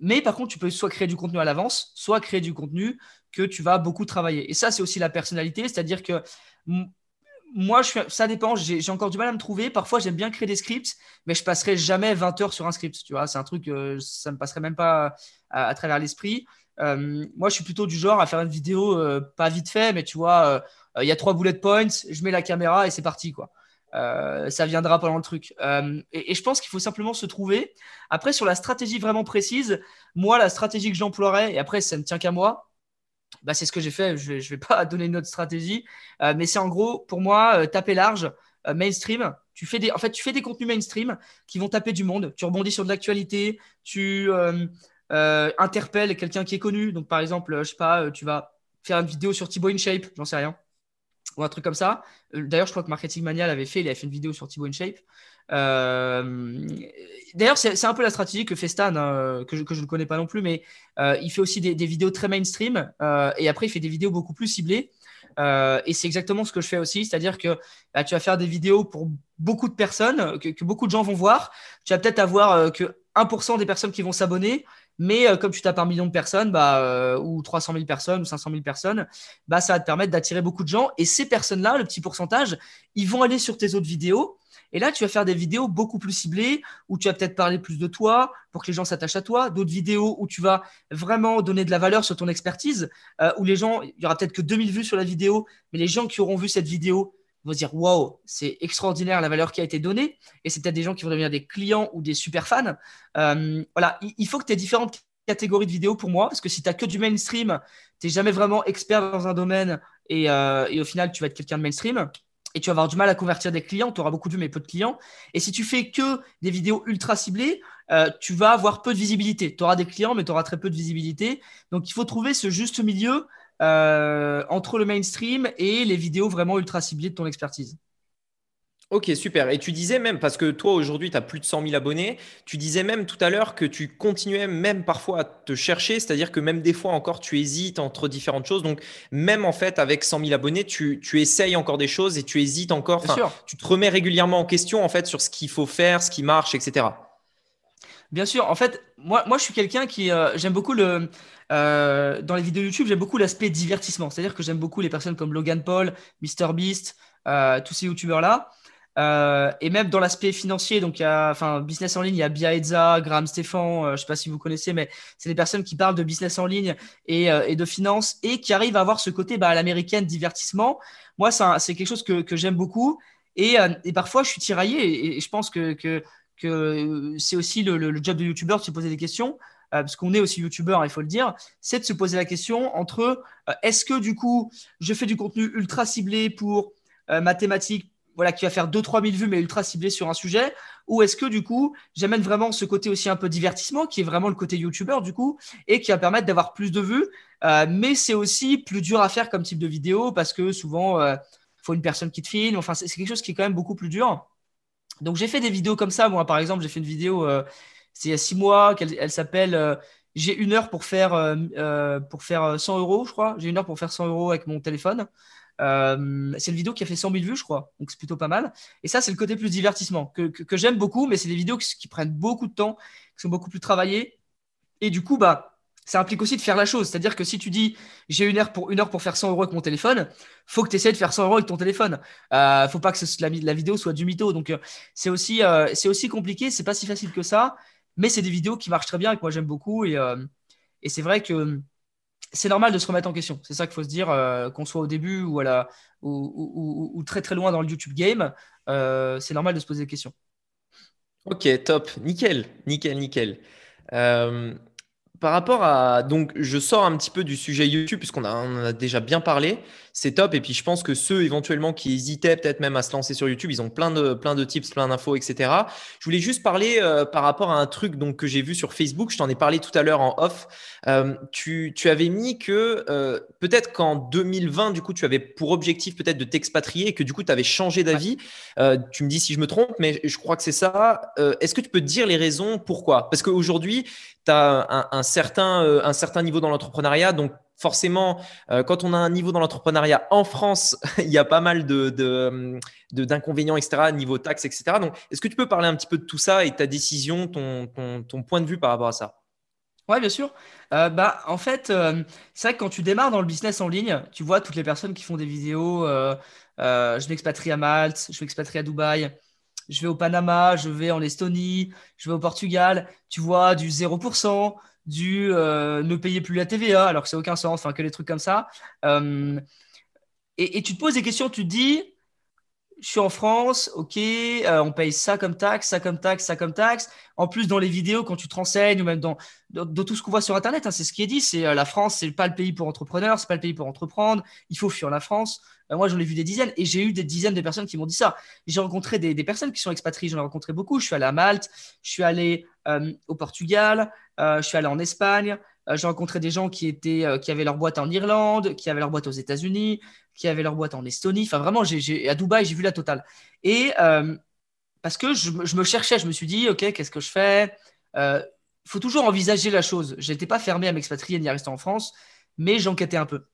mais par contre, tu peux soit créer du contenu à l'avance, soit créer du contenu que tu vas beaucoup travailler. Et ça, c'est aussi la personnalité. C'est-à-dire que moi, ça dépend. J'ai encore du mal à me trouver. Parfois, j'aime bien créer des scripts, mais je passerai jamais 20 heures sur un script. Tu vois, c'est un truc, euh, ça me passerait même pas à, travers l'esprit. Euh, moi, je suis plutôt du genre à faire une vidéo pas vite fait, mais tu vois, il y a trois bullet points, je mets la caméra et c'est parti, quoi. Euh, ça viendra pendant le truc. Euh, et, je pense qu'il faut simplement se trouver. Après, sur la stratégie vraiment précise, moi, la stratégie que j'emploierais, et après, ça ne tient qu'à moi, bah, c'est ce que j'ai fait. Je ne vais, pas <laughs> donner une autre stratégie, euh, mais c'est en gros, pour moi, taper large, mainstream. Tu fais des, en fait, tu fais des contenus mainstream qui vont taper du monde. Tu rebondis sur de l'actualité, tu interpelles quelqu'un qui est connu. Donc, par exemple, je sais pas, tu vas faire une vidéo sur Thibaut InShape, j'en sais rien ou un truc comme ça. Euh, d'ailleurs, je crois que Marketing Mania l'avait fait, il avait fait une vidéo sur Thibaut InShape. Euh, d'ailleurs, c'est un peu la stratégie que fait Stan, hein, que, je, ne connais pas non plus, mais euh, il fait aussi des, vidéos très mainstream et après, il fait des vidéos beaucoup plus ciblées. et c'est exactement ce que je fais aussi, c'est-à-dire que bah, tu vas faire des vidéos pour beaucoup de personnes, que, que beaucoup de gens vont voir. Tu vas peut-être avoir que 1% des personnes qui vont s'abonner, mais euh, comme tu tapes un million de personnes, bah, euh, ou 300 000 personnes, ou 500 000 personnes, bah, ça va te permettre d'attirer beaucoup de gens. Et ces personnes-là, le petit pourcentage, ils vont aller sur tes autres vidéos. Et là, tu vas faire des vidéos beaucoup plus ciblées, où tu vas peut-être parler plus de toi, pour que les gens s'attachent à toi. D'autres vidéos où tu vas vraiment donner de la valeur sur ton expertise, euh, où les gens, il y aura peut-être que 2000 vues sur la vidéo, mais les gens qui auront vu cette vidéo, vont se dire waouh, c'est extraordinaire la valeur qui a été donnée. Et c'est peut-être des gens qui vont devenir des clients ou des super fans. Euh, voilà, il faut que tu aies différentes catégories de vidéos pour moi, parce que si tu as que du mainstream, tu n'es jamais vraiment expert dans un domaine et, euh, et, au final, tu vas être quelqu'un de mainstream. et tu vas avoir du mal à convertir des clients, tu auras beaucoup de vues mais peu de clients. Et si tu fais que des vidéos ultra ciblées, euh, tu vas avoir peu de visibilité. Tu auras des clients mais tu auras très peu de visibilité. Donc il faut trouver ce juste milieu euh, entre le mainstream et les vidéos vraiment ultra ciblées de ton expertise. Ok, super. Et tu disais même, parce que toi aujourd'hui tu as plus de 100 000 abonnés, tu disais même tout à l'heure que tu continuais même parfois à te chercher, c'est-à-dire que même des fois encore tu hésites entre différentes choses. Donc même en fait avec 100 000 abonnés, tu, tu essayes encore des choses et tu hésites encore. Tu te remets régulièrement en question en fait sur ce qu'il faut faire, ce qui marche, etc. Bien sûr. En fait, moi, moi je suis quelqu'un qui euh, j'aime beaucoup le euh, dans les vidéos YouTube, j'aime beaucoup l'aspect divertissement. C'est-à-dire que j'aime beaucoup les personnes comme Logan Paul, MrBeast, euh, tous ces youtubeurs là. Et même dans l'aspect financier, donc il y a, enfin, business en ligne, il y a Biaeza, Graham Stephan, euh, je ne sais pas si vous connaissez, mais c'est des personnes qui parlent de business en ligne et, de finance et qui arrivent à avoir ce côté bah, à l'américaine divertissement. Moi, c'est quelque chose que, que j'aime beaucoup et, et, parfois je suis tiraillé et, je pense que, que c'est aussi le, job de YouTuber de se poser des questions. parce qu'on est aussi youtubeur, il faut le dire, c'est de se poser la question entre est-ce que du coup je fais du contenu ultra ciblé pour mathématiques, voilà, qui va faire 2-3 000 vues, mais ultra ciblé sur un sujet Ou est-ce que, du coup, j'amène vraiment ce côté aussi un peu divertissement, qui est vraiment le côté YouTuber, du coup, et qui va permettre d'avoir plus de vues euh, Mais c'est aussi plus dur à faire comme type de vidéo, parce que souvent, il euh, faut une personne qui te filme. Enfin, c'est quelque chose qui est quand même beaucoup plus dur. Donc, j'ai fait des vidéos comme ça. Moi, par exemple, j'ai fait une vidéo, euh, c'est il y a 6 mois, elle, s'appelle j'ai une heure pour faire, pour faire 100 euros, je crois. J'ai une heure pour faire 100 euros avec mon téléphone. Euh, c'est une vidéo qui a fait 100 000 vues, je crois. Donc, c'est plutôt pas mal. Et ça, c'est le côté plus divertissement que, j'aime beaucoup, mais c'est des vidéos qui, prennent beaucoup de temps, qui sont beaucoup plus travaillées. Et du coup, bah, ça implique aussi de faire la chose. C'est-à-dire que si tu dis j'ai une heure pour une heure pour faire 100 euros avec mon téléphone, faut que tu essaies de faire 100 euros avec ton téléphone. Euh, faut pas que la, vidéo soit du mytho. Donc, euh, c'est aussi, euh, c'est aussi compliqué. C'est pas si facile que ça. Mais c'est des vidéos qui marchent très bien et que moi j'aime beaucoup. Et, et c'est vrai que c'est normal de se remettre en question. C'est ça qu'il faut se dire, euh, qu'on soit au début ou, à la, ou, très très loin dans le YouTube game, euh, c'est normal de se poser des questions. Ok, top, nickel, nickel, nickel. Par rapport à. Donc, je sors un petit peu du sujet YouTube, puisqu'on en a déjà bien parlé. C'est top. Et puis, je pense que ceux éventuellement qui hésitaient peut-être même à se lancer sur YouTube, ils ont plein de, plein de tips, plein d'infos, etc. Je voulais juste parler euh, par rapport à un truc donc, que j'ai vu sur Facebook. Je t'en ai parlé tout à l'heure en off. Euh, tu, tu, avais mis que euh, peut-être qu'en 2020, du coup, tu avais pour objectif peut-être de t'expatrier et que du coup, tu avais changé d'avis. tu me dis si je me trompe, mais je crois que c'est ça. Est-ce que tu peux dire les raisons pourquoi? Parce qu'aujourd'hui, tu as un, certain, euh, un certain niveau dans l'entrepreneuriat. Donc, forcément, euh, quand on a un niveau dans l'entrepreneuriat en France, <laughs> il y a pas mal de, d'inconvénients, etc., niveau taxes, etc. Donc, est-ce que tu peux parler un petit peu de tout ça et ta décision, ton, point de vue par rapport à ça? Oui, bien sûr. Euh, bah, en fait, c'est vrai que quand tu démarres dans le business en ligne, tu vois toutes les personnes qui font des vidéos. je m'expatrie à Malte, je m'expatrie à Dubaï je vais au Panama, je vais en Estonie, je vais au Portugal, tu vois, du 0%, du euh, ne payer plus la TVA, alors que c'est aucun sens, enfin que des trucs comme ça. Euh, et, tu te poses des questions, tu te dis, je suis en France, ok, euh, on paye ça comme taxe, ça comme taxe, ça comme taxe. En plus, dans les vidéos, quand tu te renseignes, ou même dans, dans, tout ce qu'on voit sur Internet, hein, c'est ce qui est dit, c'est la France, c'est pas le pays pour entrepreneurs, c'est pas le pays pour entreprendre, il faut fuir la France. Moi, j'en ai vu des dizaines et j'ai eu des dizaines de personnes qui m'ont dit ça. J'ai rencontré des, personnes qui sont expatriées, j'en ai rencontré beaucoup. Je suis allé à Malte, je suis allé au Portugal, euh, je suis allé en Espagne. j'ai rencontré des gens qui, étaient, qui avaient leur boîte en Irlande, qui avaient leur boîte aux États-Unis, qui avaient leur boîte en Estonie. Enfin, vraiment, j'ai, à Dubaï, j'ai vu la totale. Et parce que je, je, me cherchais, je me suis dit, OK, qu'est-ce que je fais? Il faut toujours envisager la chose. Je n'étais pas fermé à m'expatrier ni à rester en France, mais j'enquêtais un peu.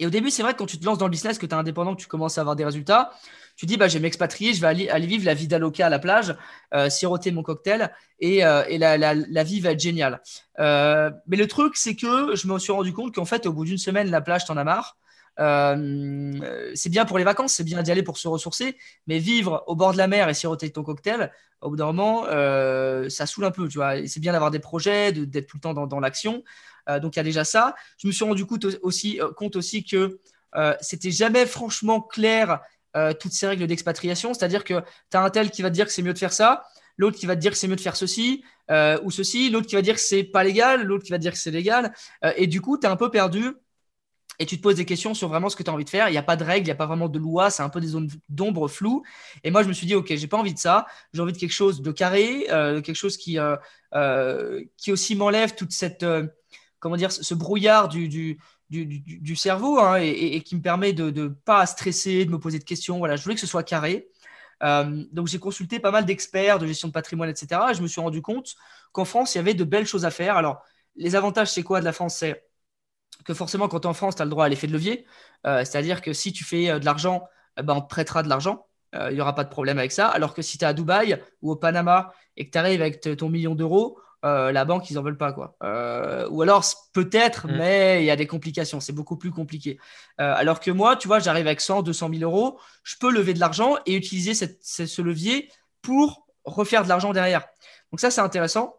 Et au début, c'est vrai que quand tu te lances dans le business, que tu es indépendant, que tu commences à avoir des résultats, tu dis bah, je vais m'expatrier, je vais aller, vivre la vie d'Aloca à la plage, euh, siroter mon cocktail et, euh, la, vie va être géniale. Euh, mais le truc, c'est que je me suis rendu compte qu'en fait, au bout d'une semaine, la plage, t'en as marre. c'est bien pour les vacances, c'est bien d'y aller pour se ressourcer, mais vivre au bord de la mer et siroter ton cocktail, au bout d'un moment, ça saoule un peu. Tu vois, c'est bien d'avoir des projets, d'être tout le temps dans l'action. Euh, donc il y a déjà ça. Je me suis rendu compte aussi, euh, compte aussi que euh, c'était jamais franchement clair toutes ces règles d'expatriation. C'est-à-dire que tu as un tel qui va te dire que c'est mieux de faire ça, l'autre qui va te dire que c'est mieux de faire ceci ou ceci, l'autre qui va dire que c'est pas légal, l'autre qui va te dire que c'est légal. et du coup, tu es un peu perdu. et tu te poses des questions sur vraiment ce que tu as envie de faire. Il n'y a pas de règles, il n'y a pas vraiment de loi, c'est un peu des zones d'ombre floues. Et moi, je me suis dit, OK, j'ai pas envie de ça. J'ai envie de quelque chose de carré, quelque chose qui, qui aussi m'enlève toute cette, comment dire, ce brouillard du, du, du, cerveau hein, et, qui me permet de ne pas stresser, de me poser de questions. Voilà, je voulais que ce soit carré. donc, j'ai consulté pas mal d'experts de gestion de patrimoine, etc. Et je me suis rendu compte qu'en France, il y avait de belles choses à faire. Alors, les avantages, c'est quoi de la France? C'est que forcément, quand tu es en France, tu as le droit à l'effet de levier. Euh, c'est-à-dire que si tu fais euh, de l'argent, eh ben, on te prêtera de l'argent. Euh, il n'y aura pas de problème avec ça. Alors que si tu es à Dubaï ou au Panama et que tu arrives avec ton million d'euros, la banque, ils n'en veulent pas. Quoi. ou alors, peut-être, mm. mais il y a des complications. C'est beaucoup plus compliqué. alors que moi, tu vois, j'arrive avec 100, 200 000 euros. Je peux lever de l'argent et utiliser ce levier pour refaire de l'argent derrière. Donc ça, c'est intéressant.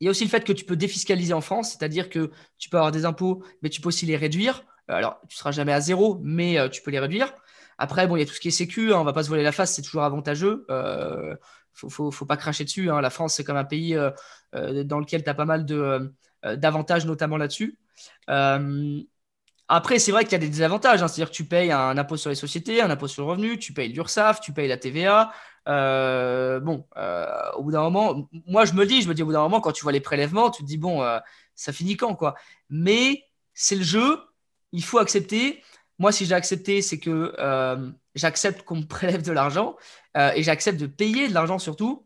Il y a aussi le fait que tu peux défiscaliser en France, c'est-à-dire que tu peux avoir des impôts, mais tu peux aussi les réduire. Euh, alors, tu ne seras jamais à zéro, mais euh, tu peux les réduire. Après, bon, il y a tout ce qui est sécu, hein, on ne va pas se voler la face, c'est toujours avantageux. Il euh, ne faut, pas cracher dessus. Hein. La France, c'est comme un pays dans lequel tu as pas mal d'avantages, notamment là-dessus. après, c'est vrai qu'il y a des désavantages. Hein. C'est-à-dire que tu payes un impôt sur les sociétés, un impôt sur le revenu, tu payes l'URSSAF, tu payes la TVA, euh, bon, euh, au bout d'un moment, moi je me dis, je me dis au bout d'un moment, quand tu vois les prélèvements, tu te dis bon, euh, ça finit quand quoi. Mais c'est le jeu, il faut accepter. Moi, si j'ai accepté, c'est que j'accepte qu'on me prélève de l'argent et j'accepte de payer de l'argent surtout.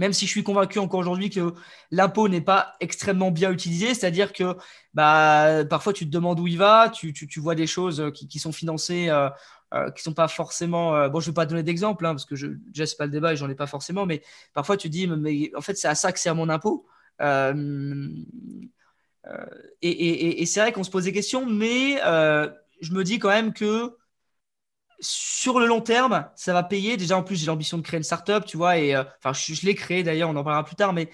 Même si je suis convaincu encore aujourd'hui que l'impôt n'est pas extrêmement bien utilisé, c'est-à-dire que bah, parfois tu te demandes où il va, tu, tu, vois des choses qui, qui sont financées euh, qui sont pas forcément. Euh, bon, je ne vais pas donner d'exemple, hein, parce que je, déjà, ce pas le débat et j'en ai pas forcément, mais parfois tu dis, mais en fait, c'est à ça que sert mon impôt. Euh, et, et, c'est vrai qu'on se pose des questions, mais je me dis quand même que sur le long terme, ça va payer. Déjà, en plus, j'ai l'ambition de créer une startup, tu vois, et enfin, je, l'ai créé d'ailleurs, on en parlera plus tard, mais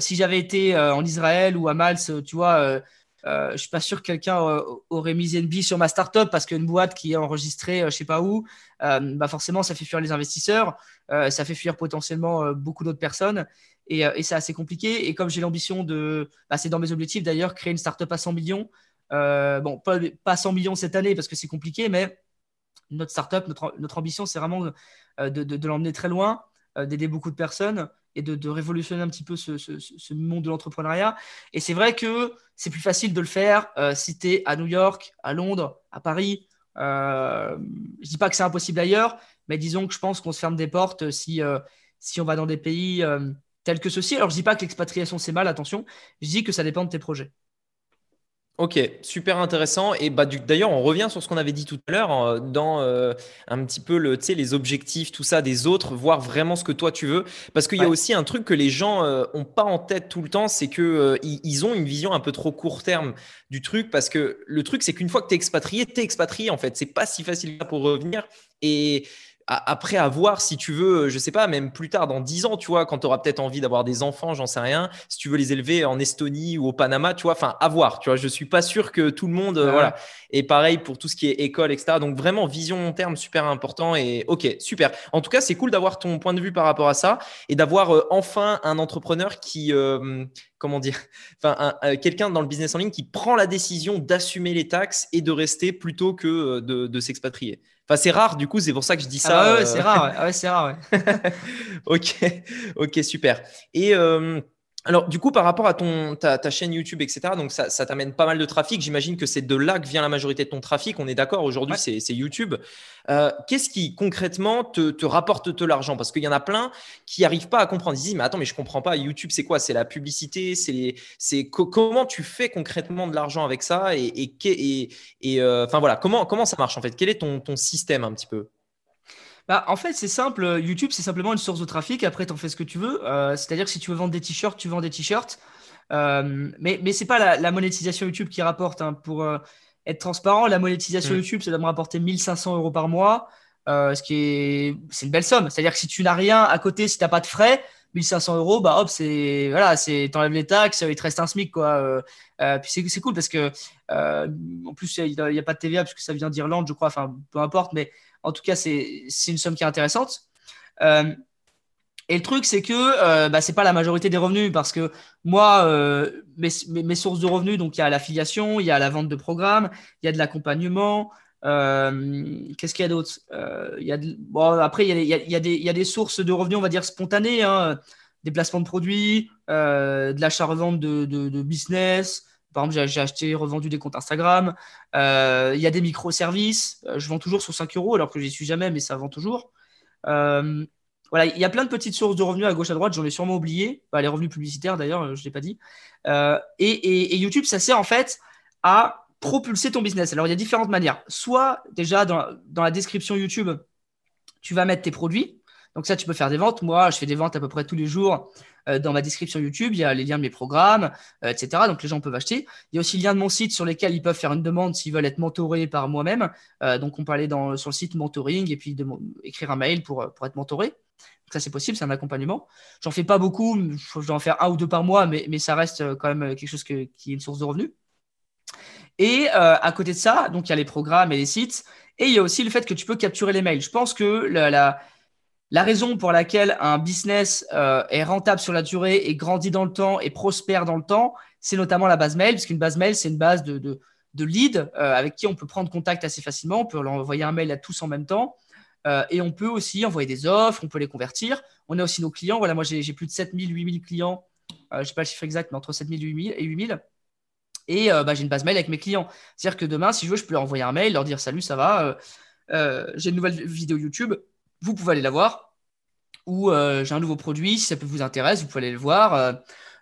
si j'avais été en Israël ou à Mals, tu vois, euh, je suis pas sûr que quelqu'un euh, aurait mis NB sur ma startup parce qu'une boîte qui est enregistrée, euh, je sais pas où, euh, bah forcément, ça fait fuir les investisseurs, ça fait fuir potentiellement beaucoup d'autres personnes. Et, et c'est assez compliqué. Et comme j'ai l'ambition de, bah, c'est dans mes objectifs d'ailleurs, créer une startup à 100 millions. bon, pas, pas 100 millions cette année parce que c'est compliqué, mais notre startup, notre, ambition, c'est vraiment de, de, l'emmener très loin, d'aider beaucoup de personnes et de, révolutionner un petit peu ce, monde de l'entrepreneuriat. Et c'est vrai que c'est plus facile de le faire euh, si tu es à New York, à Londres, à Paris. Euh, je dis pas que c'est impossible ailleurs, mais disons que je pense qu'on se ferme des portes si, euh, si on va dans des pays euh, tels que ceux-ci. Alors je dis pas que l'expatriation c'est mal, attention, je dis que ça dépend de tes projets. Ok, super intéressant. Et bah, d'ailleurs, on revient sur ce qu'on avait dit tout à l'heure euh, dans euh, un petit peu le, les objectifs, tout ça des autres, voir vraiment ce que toi tu veux. Parce qu'il y a aussi un truc que les gens euh, ont pas en tête tout le temps, c'est que ils, ont une vision un peu trop court terme du truc. Parce que le truc, c'est qu'une fois que tu es expatrié, tu es expatrié en fait. C'est pas si facile pour revenir. Et après à voir si tu veux, je sais pas, même plus tard dans 10 ans, tu vois, quand tu auras peut-être envie d'avoir des enfants, j'en sais rien, si tu veux les élever en Estonie ou au Panama, tu vois, enfin à voir, tu vois, je suis pas sûr que tout le monde, euh, voilà. Et pareil pour tout ce qui est école, etc. Donc vraiment vision long terme super important et ok, super. En tout cas, c'est cool d'avoir ton point de vue par rapport à ça et d'avoir euh, enfin un entrepreneur qui, euh, comment dire, <laughs> enfin quelqu'un dans le business en ligne qui prend la décision d'assumer les taxes et de rester plutôt que de, de s'expatrier. Enfin, c'est rare, du coup, c'est pour ça que je dis ah ça. Ah ouais, c'est rare, ouais. c'est <laughs> rare, ok, ok, super. Et euh, alors, du coup, par rapport à ton, ta, chaîne YouTube, etc., donc ça, t'amène pas mal de trafic. J'imagine que c'est de là que vient la majorité de ton trafic. On est d'accord, aujourd'hui, c'est, YouTube. Euh, qu'est-ce qui concrètement te, rapporte de l'argent? Parce qu'il y en a plein qui n'arrivent pas à comprendre. Ils disent, mais attends, mais je comprends pas. YouTube, c'est quoi? C'est la publicité? C'est, comment tu fais concrètement de l'argent avec ça? Et, euh, voilà, comment, ça marche en fait? Quel est ton, système un petit peu? Bah, en fait, c'est simple. YouTube, c'est simplement une source de trafic. Après, tu en fais ce que tu veux. Euh, c'est-à-dire que si tu veux vendre des t-shirts, tu vends des t-shirts. Mais mais ce n'est pas la, monétisation YouTube qui rapporte. Hein. Pour être transparent, la monétisation mm. YouTube, ça doit me rapporter 1500 euros par mois. ce qui est, c'est une belle somme. C'est-à-dire que si tu n'as rien à côté, si tu n'as pas de frais, 1500 euros, bah hop, c'est voilà, c'est t'enlèves les taxes, il te reste un SMIC quoi. puis c'est cool parce que en plus il n'y a, a, pas de TVA parce que ça vient d'Irlande, je crois. Enfin, peu importe, mais en tout cas, c'est une somme qui est intéressante. Et le truc, c'est que euh, bah, ce n'est pas la majorité des revenus parce que moi, euh, mes, sources de revenus, donc il y a l'affiliation, il y a la vente de programmes, il y a de l'accompagnement. Euh, qu'est-ce qu'il y a d'autre Après, il y, a, des, sources de revenus, on va dire, spontanées, hein, des placements de produits, de l'achat-revente de, business. Par exemple, j'ai acheté, revendu des comptes Instagram. il y a des microservices. Je vends toujours sur 5 euros alors que je n'y suis jamais, mais ça vend toujours. Voilà, il y a plein de petites sources de revenus à gauche à droite, j'en ai sûrement oublié. Bah, les revenus publicitaires d'ailleurs, je ne l'ai pas dit. Euh, et, YouTube, ça sert en fait à propulser ton business. Alors il y a différentes manières. Soit déjà dans, la description YouTube, tu vas mettre tes produits. Donc ça, tu peux faire des ventes. Moi, je fais des ventes à peu près tous les jours. Euh, dans ma description YouTube, il y a les liens de mes programmes, euh, etc. Donc les gens peuvent acheter. Il y a aussi le lien de mon site sur lesquels ils peuvent faire une demande s'ils veulent être mentorés par moi-même. donc on peut aller sur le site mentoring et puis écrire un mail pour, pour être mentoré ça, c'est possible, c'est un accompagnement. J'en fais pas beaucoup, je dois en faire un ou deux par mois, mais, ça reste euh, quand même euh, quelque chose qui est une source de revenus. Et euh, à côté de ça, donc il y a les programmes et les sites, et il y a aussi le fait que tu peux capturer les mails. Je pense que la, raison pour laquelle un business est rentable sur la durée et grandit dans le temps et prospère dans le temps, c'est notamment la base mail, parce qu'une base mail, c'est une base de, de, de leads avec qui on peut prendre contact assez facilement. On peut leur envoyer un mail à tous en même temps. Euh, et on peut aussi envoyer des offres, on peut les convertir. On a aussi nos clients. Voilà, moi, j'ai plus de 7000, 8000 clients. Euh, je ne sais pas le chiffre exact, mais entre 7000 et 8000. Et euh, bah, j'ai une base mail avec mes clients. C'est-à-dire que demain, si je veux, je peux leur envoyer un mail, leur dire Salut, ça va J'ai une nouvelle vidéo YouTube. Vous pouvez aller la voir. Ou j'ai un nouveau produit. Si ça peut vous intéresser, vous pouvez aller le voir.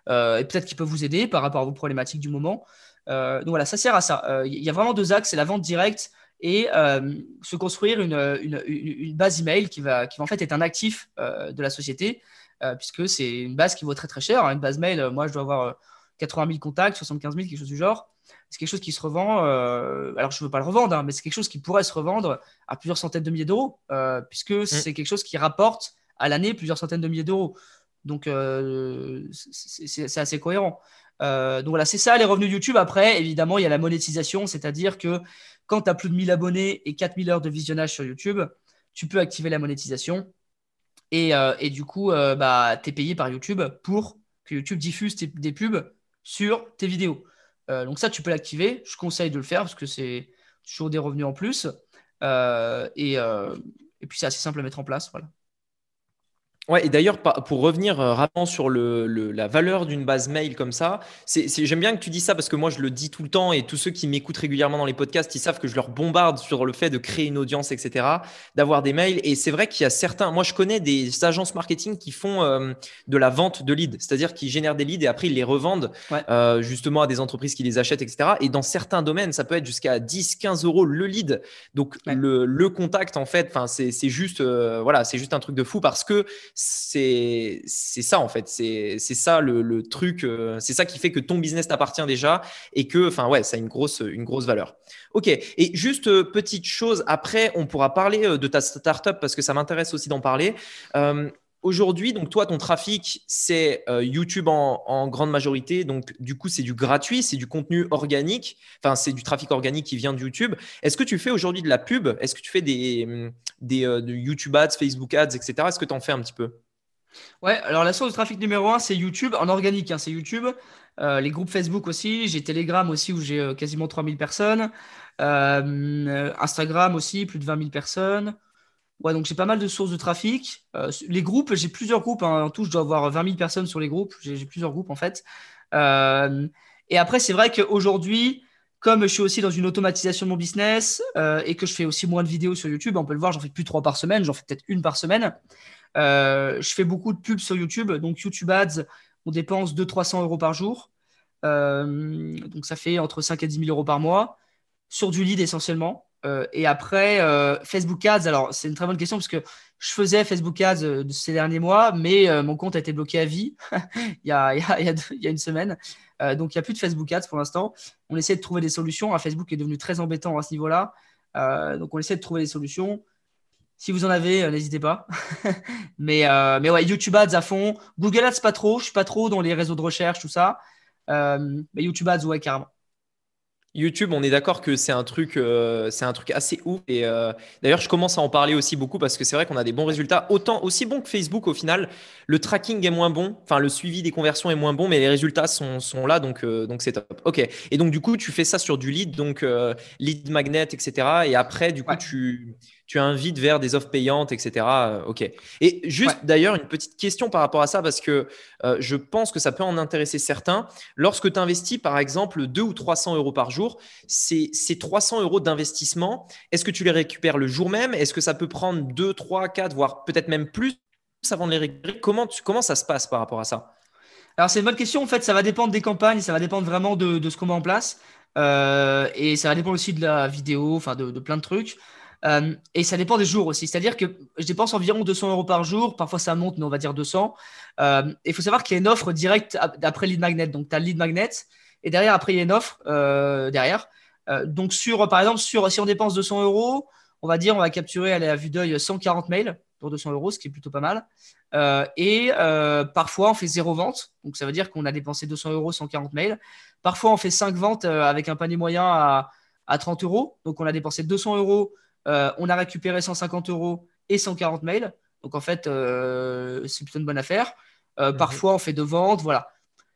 et peut-être qu'il peut vous aider par rapport à vos problématiques du moment. donc voilà, ça sert à ça. Il y a vraiment deux axes c'est la vente directe et euh, se construire une, une, une, base email qui va, qui va en fait être un actif euh, de la société, euh, puisque c'est une base qui vaut très très cher. Hein. Une base mail, moi je dois avoir 80 000 contacts, 75 000, quelque chose du genre. C'est quelque chose qui se revend, alors je ne veux pas le revendre, hein, mais c'est quelque chose qui pourrait se revendre à plusieurs centaines de milliers d'euros, puisque mm. c'est quelque chose qui rapporte à l'année plusieurs centaines de milliers d'euros. Donc c'est assez cohérent. Donc voilà, c'est ça les revenus YouTube. Après, évidemment, il y a la monétisation, c'est-à-dire que quand tu as plus de 1000 abonnés et 4000 heures de visionnage sur YouTube, tu peux activer la monétisation. Et, euh, du coup, euh, bah, tu es payé par YouTube pour que YouTube diffuse des pubs sur tes vidéos. Euh, donc ça, tu peux l'activer. Je conseille de le faire parce que c'est toujours des revenus en plus. Et, et, puis, c'est assez simple à mettre en place. Voilà. Ouais, et d'ailleurs, pour revenir euh, rapidement sur le, la valeur d'une base mail comme ça, j'aime bien que tu dis ça parce que moi je le dis tout le temps et tous ceux qui m'écoutent régulièrement dans les podcasts, ils savent que je leur bombarde sur le fait de créer une audience, etc., d'avoir des mails. Et c'est vrai qu'il y a certains, moi je connais des agences marketing qui font euh, de la vente de leads, c'est-à-dire qu'ils génèrent des leads et après ils les revendent euh, justement à des entreprises qui les achètent, etc. Et dans certains domaines, ça peut être jusqu'à 10, 15 euros le lead. Donc le, le, contact, en fait, c'est, c'est juste, voilà, c'est juste un truc de fou parce que c'est ça en fait. C'est ça le, truc. Euh, c'est ça qui fait que ton business t'appartient déjà et que, enfin ouais, ça a une grosse, une grosse valeur. Ok. Et juste euh, petite chose. Après, on pourra parler euh, de ta startup parce que ça m'intéresse aussi d'en parler. Aujourd'hui, donc toi, ton trafic, c'est YouTube en, grande majorité. Donc, du coup, c'est du gratuit, c'est du contenu organique. Enfin, c'est du trafic organique qui vient de YouTube. Est-ce que tu fais aujourd'hui de la pub? Est-ce que tu fais des, des YouTube ads, Facebook ads, etc. Est-ce que tu en fais un petit peu? Ouais, alors la source de trafic numéro un, c'est YouTube, en organique, hein, c'est YouTube. Euh, les groupes Facebook aussi, j'ai Telegram aussi où j'ai euh, quasiment 3000 personnes. Euh, Instagram aussi, plus de 20 000 personnes. Ouais, donc j'ai pas mal de sources de trafic. les groupes, j'ai plusieurs groupes. Hein. en tout, je dois avoir 20 000 personnes sur les groupes. J'ai plusieurs groupes en fait. et après, c'est vrai qu'aujourd'hui, comme je suis aussi dans une automatisation de mon business et que je fais aussi moins de vidéos sur YouTube, on peut le voir, j'en fais plus trois par semaine, j'en fais peut-être une par semaine. Euh, je fais beaucoup de pubs sur YouTube. Donc, YouTube Ads, on dépense 200-300 euros par jour. Euh, donc, ça fait entre 5 et 10 000 euros par mois sur du lead essentiellement. Euh, et après, Facebook Ads, alors c'est une très bonne question parce que je faisais Facebook Ads ces derniers mois, mais mon compte a été bloqué à vie il, y a, une semaine. donc, il n'y a plus de Facebook Ads pour l'instant. On essaie de trouver des solutions. Facebook est devenu très embêtant à ce niveau-là. donc, on essaie de trouver des solutions. Si vous en avez, euh, n'hésitez pas. <laughs> mais, euh, mais ouais, YouTube Ads à fond. Google Ads, pas trop. Je suis pas trop dans les réseaux de recherche, tout ça. Euh, mais YouTube Ads, ouais, carrément. YouTube, on est d'accord que c'est un truc, euh, c'est un truc assez ouf. Et euh, d'ailleurs, je commence à en parler aussi beaucoup parce que c'est vrai qu'on a des bons résultats, autant aussi bons que Facebook au final. Le tracking est moins bon, enfin le suivi des conversions est moins bon, mais les résultats sont, sont là, donc euh, donc c'est top. Ok. Et donc du coup, tu fais ça sur du lead, donc lead magnet, etc. Et après, du coup, tu tu invites vers des offres payantes, etc. Euh, ok. Et juste d'ailleurs, une petite question par rapport à ça, parce que euh, je pense que ça peut en intéresser certains. Lorsque tu investis, par exemple, 2 ou 300 euros par jour, ces, ces 300 euros d'investissement, est-ce que tu les récupères le jour même? Est-ce que ça peut prendre 2, 3, 4, voire peut-être même plus avant de les récupérer? Comment, comment ça se passe par rapport à ça? Alors c'est une bonne question. En fait, ça va dépendre des campagnes, ça va dépendre vraiment de, ce qu'on met en place. Euh, et ça va dépendre aussi de la vidéo, enfin de, de, plein de trucs. Euh, et ça dépend des jours aussi. C'est-à-dire que je dépense environ 200 euros par jour. Parfois, ça monte, mais on va dire 200. Euh, il faut savoir qu'il y a une offre directe après lead magnet. Donc, tu as le lead magnet. Et derrière, après, il y a une offre euh, derrière. donc, sur, par exemple, sur, si on dépense 200 euros, on va dire, on va capturer à la vue d'œil 140 mails pour 200 euros, ce qui est plutôt pas mal. et parfois, on fait zéro vente. Donc, ça veut dire qu'on a dépensé 200 euros, 140 mails. Parfois, on fait 5 ventes avec un panier moyen à 30 euros. Donc, on a dépensé 200 euros euh, on a récupéré 150 euros et 140 mails. Donc en fait, euh, c'est plutôt une bonne affaire. Euh, mhm. Parfois, on fait deux ventes. Voilà.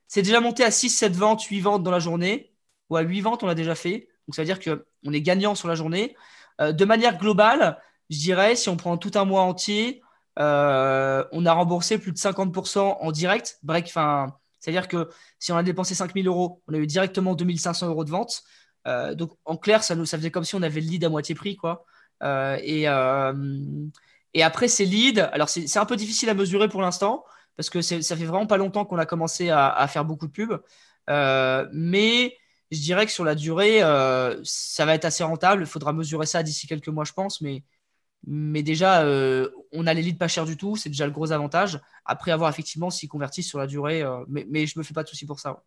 C'est déjà monté à 6, 7 ventes, 8 ventes dans la journée. Ou à 8 ventes, on l'a déjà fait. Donc ça veut dire qu'on est gagnant sur la journée. de manière globale, je dirais, si on prend tout un mois entier, on a remboursé plus de 50% en direct. Break, c'est-à-dire que si on a dépensé 5000 euros, on a eu directement 2500 euros de vente. donc en clair, ça, nous, ça faisait comme si on avait le lead à moitié prix. quoi. Euh, et, euh, et après, ces leads, alors c'est un peu difficile à mesurer pour l'instant parce que ça fait vraiment pas longtemps qu'on a commencé à, faire beaucoup de pubs. Euh, mais je dirais que sur la durée, ça va être assez rentable. Il faudra mesurer ça d'ici quelques mois, je pense. Mais, mais déjà, on a les leads pas chers du tout. C'est déjà le gros avantage. Après, avoir effectivement s'ils convertissent sur la durée. mais, mais je me fais pas de soucis pour ça.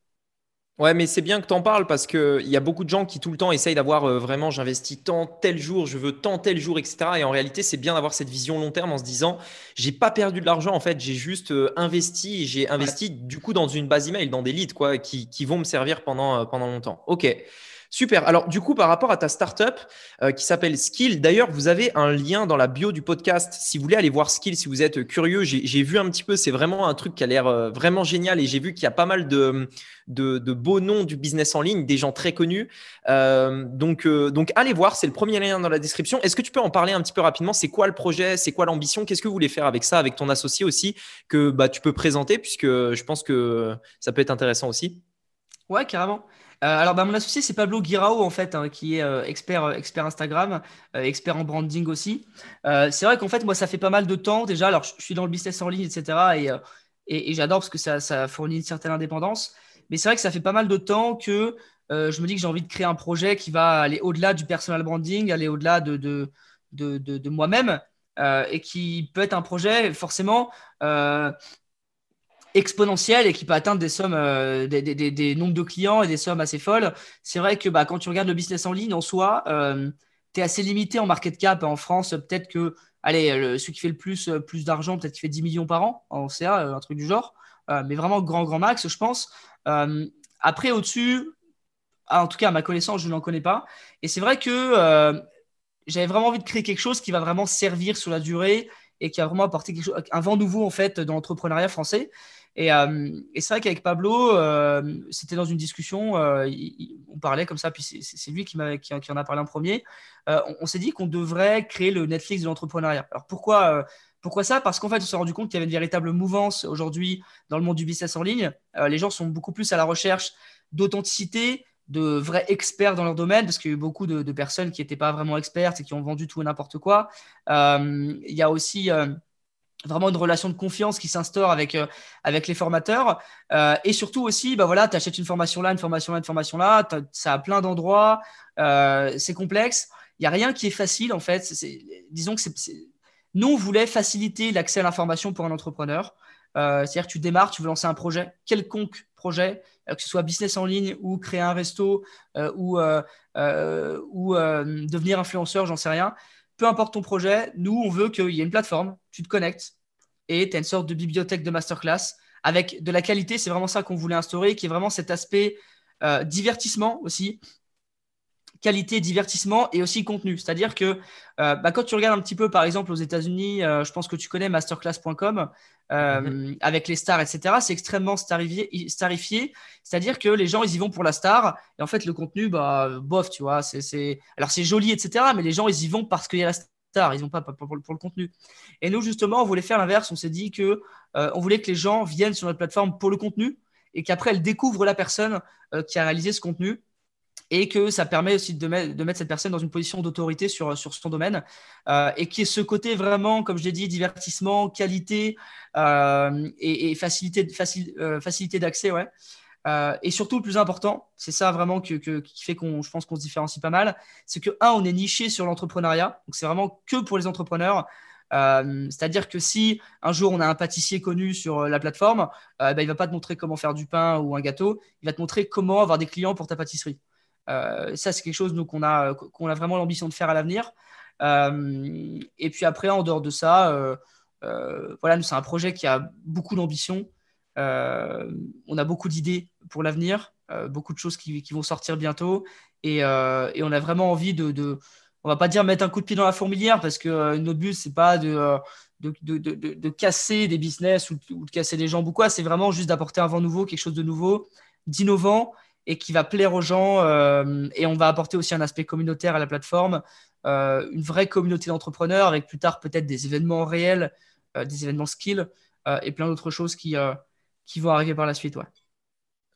Ouais, mais c'est bien que tu en parles parce qu'il y a beaucoup de gens qui tout le temps essayent d'avoir euh, vraiment j'investis tant tel jour, je veux tant tel jour, etc. Et en réalité, c'est bien d'avoir cette vision long terme en se disant j'ai pas perdu de l'argent en fait, j'ai juste euh, investi et j'ai investi du coup dans une base email, dans des leads quoi, qui, qui vont me servir pendant, euh, pendant longtemps. Ok. Super. Alors, du coup, par rapport à ta startup euh, qui s'appelle Skill, d'ailleurs, vous avez un lien dans la bio du podcast. Si vous voulez aller voir Skill, si vous êtes curieux, j'ai vu un petit peu, c'est vraiment un truc qui a l'air euh, vraiment génial et j'ai vu qu'il y a pas mal de, beaux noms du business en ligne, des gens très connus. Euh, donc, donc, allez voir, c'est le premier lien dans la description. Est-ce que tu peux en parler un petit peu rapidement? C'est quoi le projet? C'est quoi l'ambition? Qu'est-ce que vous voulez faire avec ça, avec ton associé aussi, que bah, tu peux présenter, puisque je pense que ça peut être intéressant aussi? Ouais, carrément. Euh, alors, bah, mon associé, c'est Pablo Guirao, en fait, hein, qui est euh, expert, euh, expert Instagram, expert en branding aussi. c'est vrai qu'en fait, moi, ça fait pas mal de temps déjà. Alors, je, suis dans le business en ligne, etc. Et, j'adore parce que ça, fournit une certaine indépendance. Mais c'est vrai que ça fait pas mal de temps que je me dis que j'ai envie de créer un projet qui va aller au-delà du personal branding, aller au-delà de, de, de, de moi-même. et qui peut être un projet forcément exponentielle et qui peut atteindre des sommes, euh, des, nombres de clients et des sommes assez folles. C'est vrai que bah, quand tu regardes le business en ligne en soi, euh, tu es assez limité en market cap. En France, peut-être que, allez, le, celui qui fait le plus, euh, plus d'argent, peut-être qu'il fait 10 millions par an en CA, un truc du genre. mais vraiment grand, grand max, je pense. après, au-dessus, ah, en tout cas, à ma connaissance, je n'en connais pas. Et c'est vrai que j'avais vraiment envie de créer quelque chose qui va vraiment servir sur la durée et qui a vraiment apporté un vent nouveau en fait dans l'entrepreneuriat français. Euh, et, c'est vrai qu'avec Pablo, euh, c'était dans une discussion, euh, on parlait comme ça, puis c'est lui qui, en a parlé en premier. on, s'est dit qu'on devrait créer le Netflix de l'entrepreneuriat. Alors pourquoi pourquoi ça? Parce qu'en fait, on s'est rendu compte qu'il y avait une véritable mouvance aujourd'hui dans le monde du business en ligne. les gens sont beaucoup plus à la recherche d'authenticité, de vrais experts dans leur domaine, parce qu'il y a eu beaucoup de, de personnes qui n'étaient pas vraiment expertes et qui ont vendu tout et n'importe quoi. il y a aussi vraiment une relation de confiance qui s'instaure avec, euh, avec les formateurs. Euh, et surtout aussi, bah voilà, tu achètes une formation là, une formation là, une formation là, ça a plein d'endroits, euh, c'est complexe. Il n'y a rien qui est facile en fait. disons que nous, on voulait faciliter l'accès à l'information pour un entrepreneur. c'est-à-dire que tu démarres, tu veux lancer un projet, quelconque projet, que ce soit business en ligne ou créer un resto ou, ou devenir influenceur, j'en sais rien peu importe ton projet, nous, on veut qu'il y ait une plateforme, tu te connectes et tu as une sorte de bibliothèque de masterclass avec de la qualité. C'est vraiment ça qu'on voulait instaurer, qui est vraiment cet aspect euh, divertissement aussi. qualité, divertissement et aussi contenu. C'est-à-dire que euh, bah, quand tu regardes un petit peu, par exemple, aux États-Unis, euh, je pense que tu connais masterclass.com mhm. avec les stars, etc. C'est extrêmement starifié. C'est-à-dire que les gens, ils y vont pour la star. Et en fait, le contenu, bah, bof, tu vois. C'est, Alors, c'est joli, etc. Mais les gens, ils y vont parce qu'il y a la star. Ils vont pas pour, le contenu. Et nous, justement, on voulait faire l'inverse. On s'est dit que on voulait que les gens viennent sur notre plateforme pour le contenu et qu'après, elles découvrent la personne qui a réalisé ce contenu et que ça permet aussi de, mettre, cette personne dans une position d'autorité sur, sur son domaine, euh, et qui est ce côté vraiment, comme je l'ai dit, divertissement, qualité euh, et, facilité, euh, facilité d'accès, ouais. Et surtout, le plus important, c'est ça vraiment qui fait qu'on, je pense qu'on se différencie pas mal, c'est que, un, on est niché sur l'entrepreneuriat, donc c'est vraiment que pour les entrepreneurs. C'est-à-dire que si un jour on a un pâtissier connu sur la plateforme, bah, il va pas te montrer comment faire du pain ou un gâteau, il va te montrer comment avoir des clients pour ta pâtisserie. Euh, ça, c'est quelque chose qu'on a, qu'on a vraiment l'ambition de faire à l'avenir. Euh, et puis après, en dehors de ça, euh, voilà, c'est un projet qui a beaucoup d'ambition. On a beaucoup d'idées pour l'avenir, beaucoup de choses qui, vont sortir bientôt. Et, et, on a vraiment envie de, de, on va pas dire mettre un coup de pied dans la fourmilière parce que notre but, c'est pas de, de, casser des business ou, ou, de casser des gens ou quoi. C'est vraiment juste d'apporter un vent nouveau, quelque chose de nouveau, d'innovant et qui va plaire aux gens. Euh, et on va apporter aussi un aspect communautaire à la plateforme, euh, une vraie communauté d'entrepreneurs avec plus tard peut-être des événements réels, euh, des événements skills et plein d'autres choses qui, qui vont arriver par la suite. Ouais.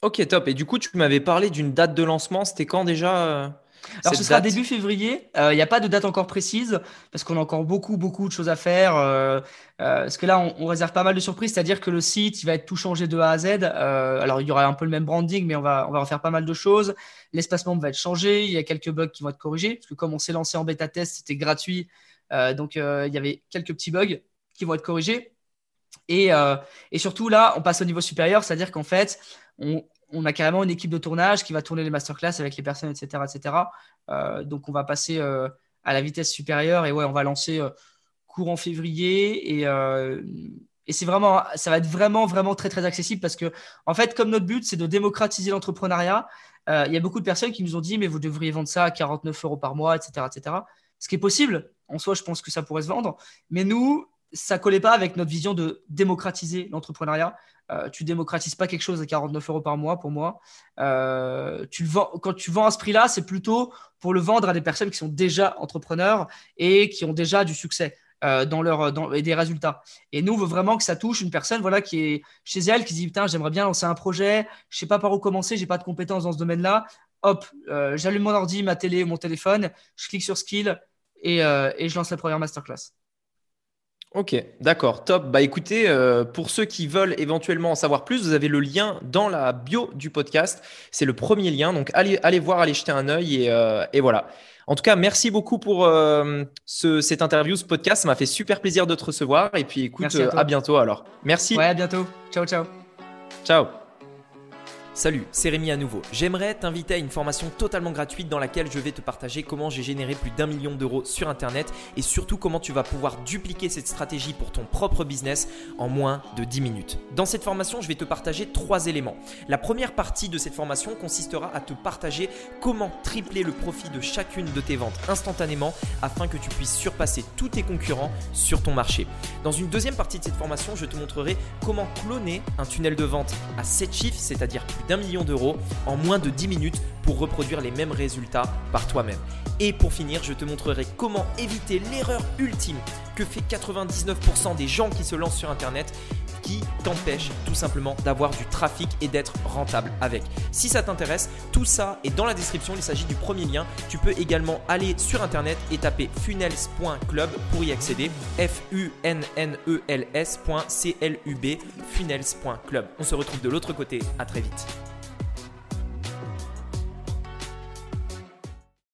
Ok, top. Et du coup, tu m'avais parlé d'une date de lancement. C'était quand déjà alors ce sera début février. Il n'y a pas de date encore précise parce qu'on a encore beaucoup beaucoup de choses à faire. Euh, parce que là, on, réserve pas mal de surprises, c'est-à-dire que le site, il va être tout changé de A à Z. alors il y aura un peu le même branding, mais on va on va refaire pas mal de choses. L'espacement va être changé. Il y a quelques bugs qui vont être corrigés parce que comme on s'est lancé en bêta test, c'était gratuit. donc il y avait quelques petits bugs qui vont être corrigés. Et, et surtout là, on passe au niveau supérieur, c'est-à-dire qu'en fait, on, on a carrément une équipe de tournage qui va tourner les masterclass avec les personnes, etc. etc. Euh, donc, on va passer euh, à la vitesse supérieure et ouais, on va lancer euh, courant février. Et, et c'est vraiment, ça va être vraiment, vraiment très, très accessible parce que, en fait, comme notre but, c'est de démocratiser l'entrepreneuriat, il y a beaucoup de personnes qui nous ont dit, mais vous devriez vendre ça à 49 euros par mois, etc. etc. Ce qui est possible. En soi, je pense que ça pourrait se vendre. Mais nous, ça collait pas avec notre vision de démocratiser l'entrepreneuriat. Euh, tu démocratises pas quelque chose à 49 euros par mois pour moi. Euh, tu le vends, quand tu vends à ce prix-là, c'est plutôt pour le vendre à des personnes qui sont déjà entrepreneurs et qui ont déjà du succès. Euh, dans leur et des résultats. Et nous, on veut vraiment que ça touche une personne voilà, qui est chez elle, qui dit Putain, j'aimerais bien lancer un projet, je sais pas par où commencer, j'ai pas de compétences dans ce domaine-là. Hop, j'allume mon ordi, ma télé, mon téléphone, je clique sur Skill et, et je lance la première masterclass. Ok, d'accord, top. Bah écoutez, euh, pour ceux qui veulent éventuellement en savoir plus, vous avez le lien dans la bio du podcast. C'est le premier lien, donc allez, allez voir, allez jeter un œil et, euh, et voilà. En tout cas, merci beaucoup pour euh, ce, cette interview, ce podcast. Ça m'a fait super plaisir de te recevoir. Et puis écoute, à, à, bientôt alors. Merci. Ouais, à bientôt. Ciao, ciao. Ciao. Salut, c'est Rémi à nouveau. J'aimerais t'inviter à une formation totalement gratuite dans laquelle je vais te partager comment j'ai généré plus d'un million d'euros sur Internet et surtout comment tu vas pouvoir dupliquer cette stratégie pour ton propre business en moins de 10 minutes. Dans cette formation, je vais te partager trois éléments. La première partie de cette formation consistera à te partager comment tripler le profit de chacune de tes ventes instantanément afin que tu puisses surpasser tous tes concurrents sur ton marché. Dans une deuxième partie de cette formation, je te montrerai comment cloner un tunnel de vente à 7 chiffres, c'est-à-dire plus d'un million d'euros en moins de 10 minutes pour reproduire les mêmes résultats par toi-même. Et pour finir, je te montrerai comment éviter l'erreur ultime que fait 99% des gens qui se lancent sur Internet qui t'empêche tout simplement d'avoir du trafic et d'être rentable avec. Si ça t'intéresse, tout ça est dans la description, il s'agit du premier lien. Tu peux également aller sur internet et taper funnels.club pour y accéder. F U N N E L S.club. funnels.club. On se retrouve de l'autre côté, à très vite.